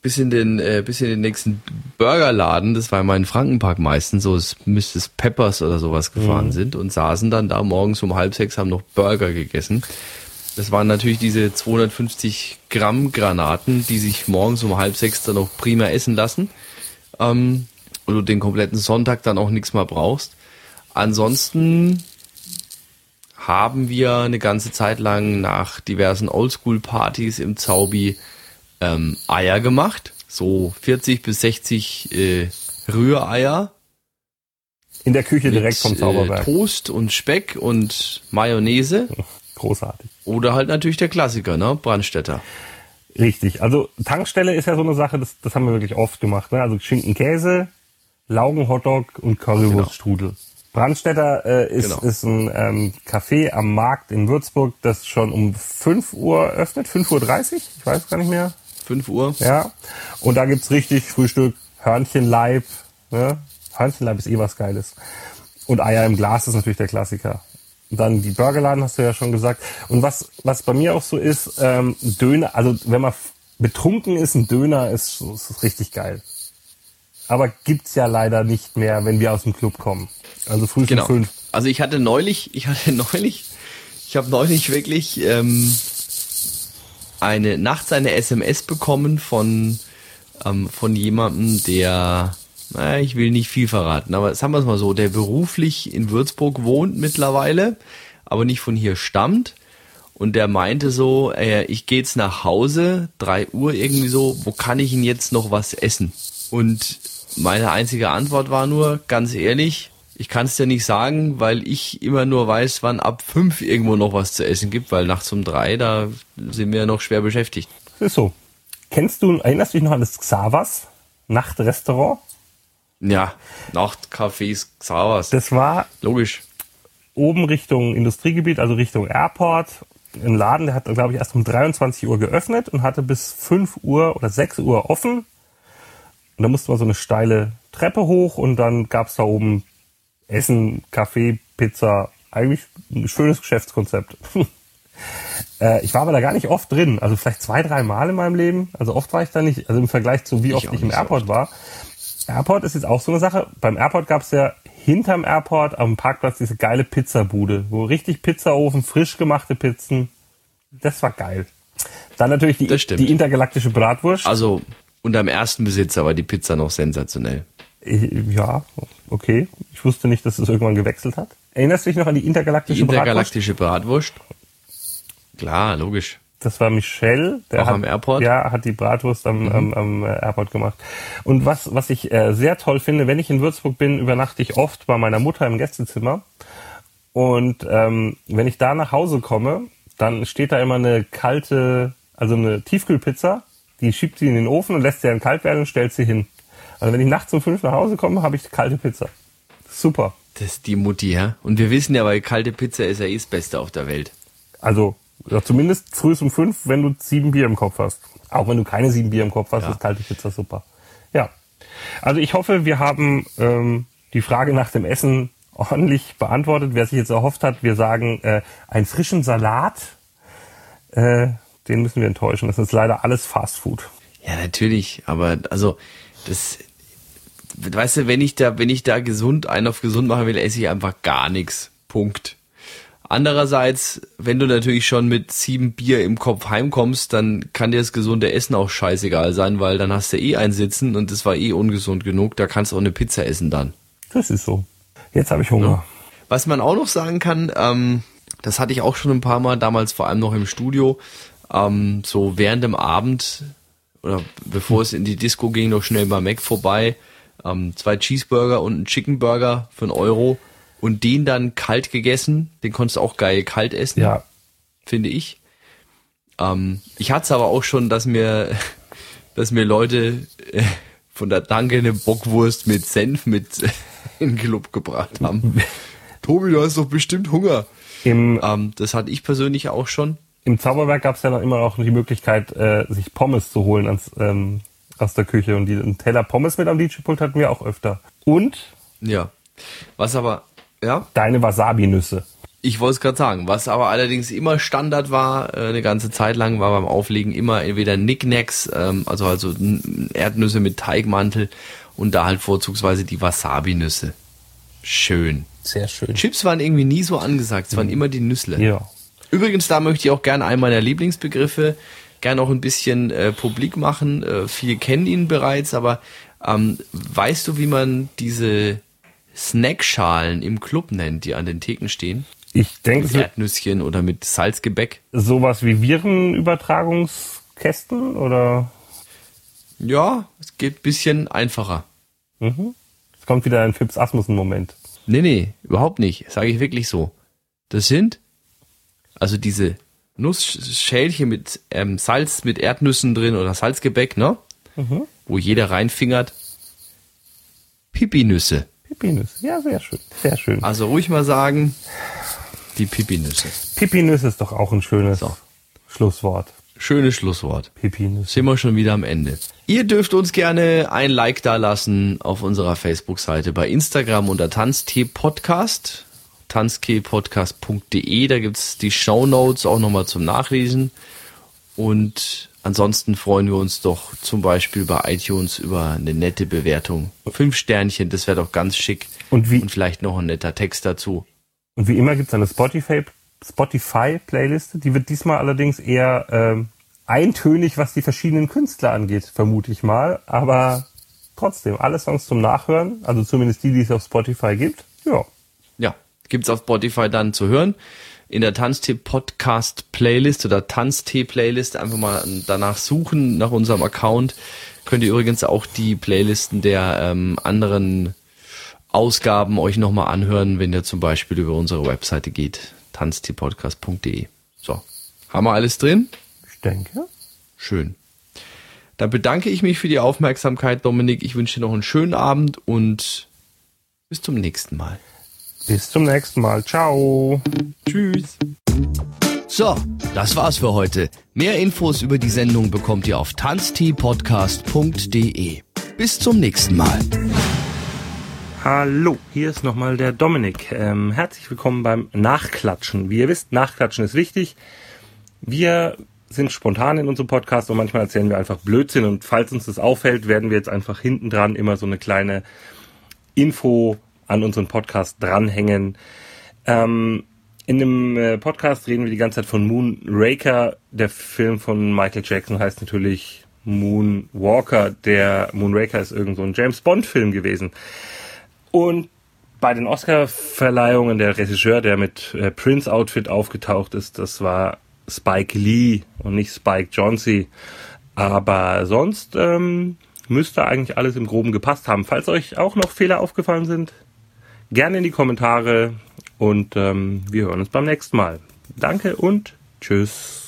bis in den äh, bis in den nächsten Burgerladen, das war immer in Frankenpark meistens, so es müsste es Peppers oder sowas gefahren mhm. sind und saßen dann da morgens um halb sechs, haben noch Burger gegessen. Das waren natürlich diese 250 Gramm Granaten, die sich morgens um halb sechs dann noch prima essen lassen. Ähm, und du den kompletten Sonntag dann auch nichts mehr brauchst. Ansonsten haben wir eine ganze Zeit lang nach diversen Oldschool-Partys im Zaubi ähm, Eier gemacht. So 40 bis 60 äh, Rühreier. In der Küche mit, direkt vom Zauberberg. Äh, Toast und Speck und Mayonnaise. Großartig. Oder halt natürlich der Klassiker, ne? Brandstätter. Richtig. Also Tankstelle ist ja so eine Sache, das, das haben wir wirklich oft gemacht. Ne? Also Schinken, Käse, Laugen, Hotdog und Currywurststrudel. Genau. Brandstätter äh, ist, genau. ist ein ähm, Café am Markt in Würzburg, das schon um 5 Uhr öffnet, 5.30 Uhr, ich weiß gar nicht mehr. 5 Uhr. Ja. Und da gibt's richtig Frühstück, Hörnchenleib. Ne? Hörnchenleib ist eh was Geiles. Und Eier im Glas ist natürlich der Klassiker. dann die Burgerladen hast du ja schon gesagt. Und was, was bei mir auch so ist, ähm, Döner, also wenn man betrunken ist, ein Döner ist, ist richtig geil. Aber gibt's ja leider nicht mehr, wenn wir aus dem Club kommen. Also früh genau. fünf. Also ich hatte neulich, ich hatte neulich, ich habe neulich wirklich ähm, eine nachts eine SMS bekommen von ähm, von jemandem, der, naja, ich will nicht viel verraten, aber sagen wir es mal so, der beruflich in Würzburg wohnt mittlerweile, aber nicht von hier stammt. Und der meinte so, äh, ich gehe jetzt nach Hause, drei Uhr irgendwie so, wo kann ich denn jetzt noch was essen? Und meine einzige Antwort war nur, ganz ehrlich, ich kann es dir nicht sagen, weil ich immer nur weiß, wann ab fünf irgendwo noch was zu essen gibt, weil nachts um drei, da sind wir noch schwer beschäftigt. Das ist so. Kennst du, erinnerst du dich noch an das Xavas Nachtrestaurant? Ja, Nachtcafés Xavas. Das war logisch. Oben Richtung Industriegebiet, also Richtung Airport. Ein Laden, der hat, glaube ich, erst um 23 Uhr geöffnet und hatte bis 5 Uhr oder 6 Uhr offen. Und da musste man so eine steile Treppe hoch und dann gab's da oben Essen, Kaffee, Pizza. Eigentlich ein schönes Geschäftskonzept. äh, ich war aber da gar nicht oft drin. Also vielleicht zwei, drei Mal in meinem Leben. Also oft war ich da nicht. Also im Vergleich zu wie oft ich, ich im Airport so war. Airport ist jetzt auch so eine Sache. Beim Airport gab es ja hinterm Airport am Parkplatz diese geile Pizzabude, wo richtig Pizzaofen, frisch gemachte Pizzen. Das war geil. Dann natürlich die, die intergalaktische Bratwurst. Also unter dem ersten Besitzer war die Pizza noch sensationell. Ja, okay. Ich wusste nicht, dass es irgendwann gewechselt hat. Erinnerst du dich noch an die intergalaktische, die intergalaktische Bratwurst? Bratwurst? Klar, logisch. Das war Michelle. Der Auch hat, am Airport? Ja, hat die Bratwurst am, mhm. am, am äh, Airport gemacht. Und was, was ich äh, sehr toll finde, wenn ich in Würzburg bin, übernachte ich oft bei meiner Mutter im Gästezimmer. Und ähm, wenn ich da nach Hause komme, dann steht da immer eine kalte, also eine Tiefkühlpizza. Die schiebt sie in den Ofen und lässt sie dann kalt werden und stellt sie hin. Also wenn ich nachts um fünf nach Hause komme, habe ich kalte Pizza. Super. Das ist die Mutti, ja. Und wir wissen ja, weil kalte Pizza ist ja eh das Beste auf der Welt. Also ja, zumindest früh um fünf, wenn du sieben Bier im Kopf hast. Auch wenn du keine sieben Bier im Kopf hast, ja. ist kalte Pizza super. Ja. Also ich hoffe, wir haben ähm, die Frage nach dem Essen ordentlich beantwortet. Wer sich jetzt erhofft hat, wir sagen äh, einen frischen Salat, äh, den müssen wir enttäuschen. Das ist leider alles Fast Food. Ja, natürlich. Aber also das, weißt du, wenn ich da, wenn ich da gesund einen auf gesund machen will, esse ich einfach gar nichts. Punkt. Andererseits, wenn du natürlich schon mit sieben Bier im Kopf heimkommst, dann kann dir das gesunde Essen auch scheißegal sein, weil dann hast du eh ein Sitzen und das war eh ungesund genug. Da kannst du auch eine Pizza essen dann. Das ist so. Jetzt habe ich Hunger. Ja. Was man auch noch sagen kann, ähm, das hatte ich auch schon ein paar Mal, damals vor allem noch im Studio, ähm, so während dem Abend oder bevor es in die Disco ging, noch schnell bei Mac vorbei, ähm, zwei Cheeseburger und ein Chickenburger für einen Euro und den dann kalt gegessen. Den konntest du auch geil kalt essen. Ja. Finde ich. Ähm, ich hatte es aber auch schon, dass mir, dass mir Leute äh, von der Danke eine Bockwurst mit Senf mit in den Club gebracht haben. Tobi, du hast doch bestimmt Hunger. Im, ähm, das hatte ich persönlich auch schon. Im Zauberwerk gab es ja noch immer auch die Möglichkeit, äh, sich Pommes zu holen ans, ähm, aus der Küche. Und die, einen Teller Pommes mit am DJ-Pult hatten wir auch öfter. Und? Ja. Was aber ja? Deine Wasabi-Nüsse. Ich wollte es gerade sagen. Was aber allerdings immer Standard war, äh, eine ganze Zeit lang, war beim Auflegen immer entweder Nicknacks, ähm, also also Erdnüsse mit Teigmantel und da halt vorzugsweise die Wasabi-Nüsse. Schön. Sehr schön. Chips waren irgendwie nie so angesagt, es waren mhm. immer die Nüssle. Ja. Übrigens, da möchte ich auch gerne einen meiner Lieblingsbegriffe gerne auch ein bisschen äh, publik machen. Äh, viele kennen ihn bereits, aber ähm, weißt du, wie man diese Snackschalen im Club nennt, die an den Theken stehen? Ich denke. Mit Erdnüsschen oder mit Salzgebäck. Sowas wie Virenübertragungskästen oder? Ja, es geht ein bisschen einfacher. Mhm. Es kommt wieder ein Fips Asmussen-Moment. Nee, nee, überhaupt nicht. Sage ich wirklich so. Das sind also diese Nussschälchen mit ähm, Salz, mit Erdnüssen drin oder Salzgebäck, ne? Mhm. Wo jeder reinfingert. Pipinüsse. Pipinüsse, ja, sehr schön, sehr schön. Also ruhig mal sagen, die Pipinüsse. Pipinüsse ist doch auch ein schönes so. Schlusswort. Schönes Schlusswort. Pipinüsse. Sind wir schon wieder am Ende. Ihr dürft uns gerne ein Like da lassen auf unserer Facebook-Seite, bei Instagram unter Tanztee-Podcast, tanztee-podcast.de, da gibt's die Show Notes auch nochmal zum Nachlesen. Und Ansonsten freuen wir uns doch zum Beispiel bei iTunes über eine nette Bewertung. Fünf Sternchen, das wäre doch ganz schick. Und, wie, und vielleicht noch ein netter Text dazu. Und wie immer gibt es eine Spotify, Spotify-Playliste. Die wird diesmal allerdings eher ähm, eintönig, was die verschiedenen Künstler angeht, vermute ich mal. Aber trotzdem, alle Songs zum Nachhören, also zumindest die, die es auf Spotify gibt. Ja. Gibt's auf Spotify dann zu hören in der Tanztee-Podcast-Playlist oder Tanztee-Playlist einfach mal danach suchen, nach unserem Account. Könnt ihr übrigens auch die Playlisten der ähm, anderen Ausgaben euch nochmal anhören, wenn ihr zum Beispiel über unsere Webseite geht, tanzteepodcast.de. So, haben wir alles drin? Ich denke. Schön. Dann bedanke ich mich für die Aufmerksamkeit, Dominik. Ich wünsche dir noch einen schönen Abend und bis zum nächsten Mal. Bis zum nächsten Mal. Ciao. Tschüss. So, das war's für heute. Mehr Infos über die Sendung bekommt ihr auf tanzteepodcast.de. Bis zum nächsten Mal. Hallo, hier ist nochmal der Dominik. Ähm, herzlich willkommen beim Nachklatschen. Wie ihr wisst, Nachklatschen ist wichtig. Wir sind spontan in unserem Podcast und manchmal erzählen wir einfach Blödsinn und falls uns das auffällt, werden wir jetzt einfach hinten dran immer so eine kleine Info an unseren Podcast dranhängen. Ähm, in dem äh, Podcast reden wir die ganze Zeit von Moonraker. Der Film von Michael Jackson heißt natürlich Moonwalker. Der Moonraker ist irgend so ein James Bond Film gewesen. Und bei den Oscar-Verleihungen der Regisseur, der mit äh, Prince-Outfit aufgetaucht ist, das war Spike Lee und nicht Spike Jonze. Aber sonst ähm, müsste eigentlich alles im Groben gepasst haben. Falls euch auch noch Fehler aufgefallen sind, gerne in die Kommentare und ähm, wir hören uns beim nächsten Mal. Danke und tschüss.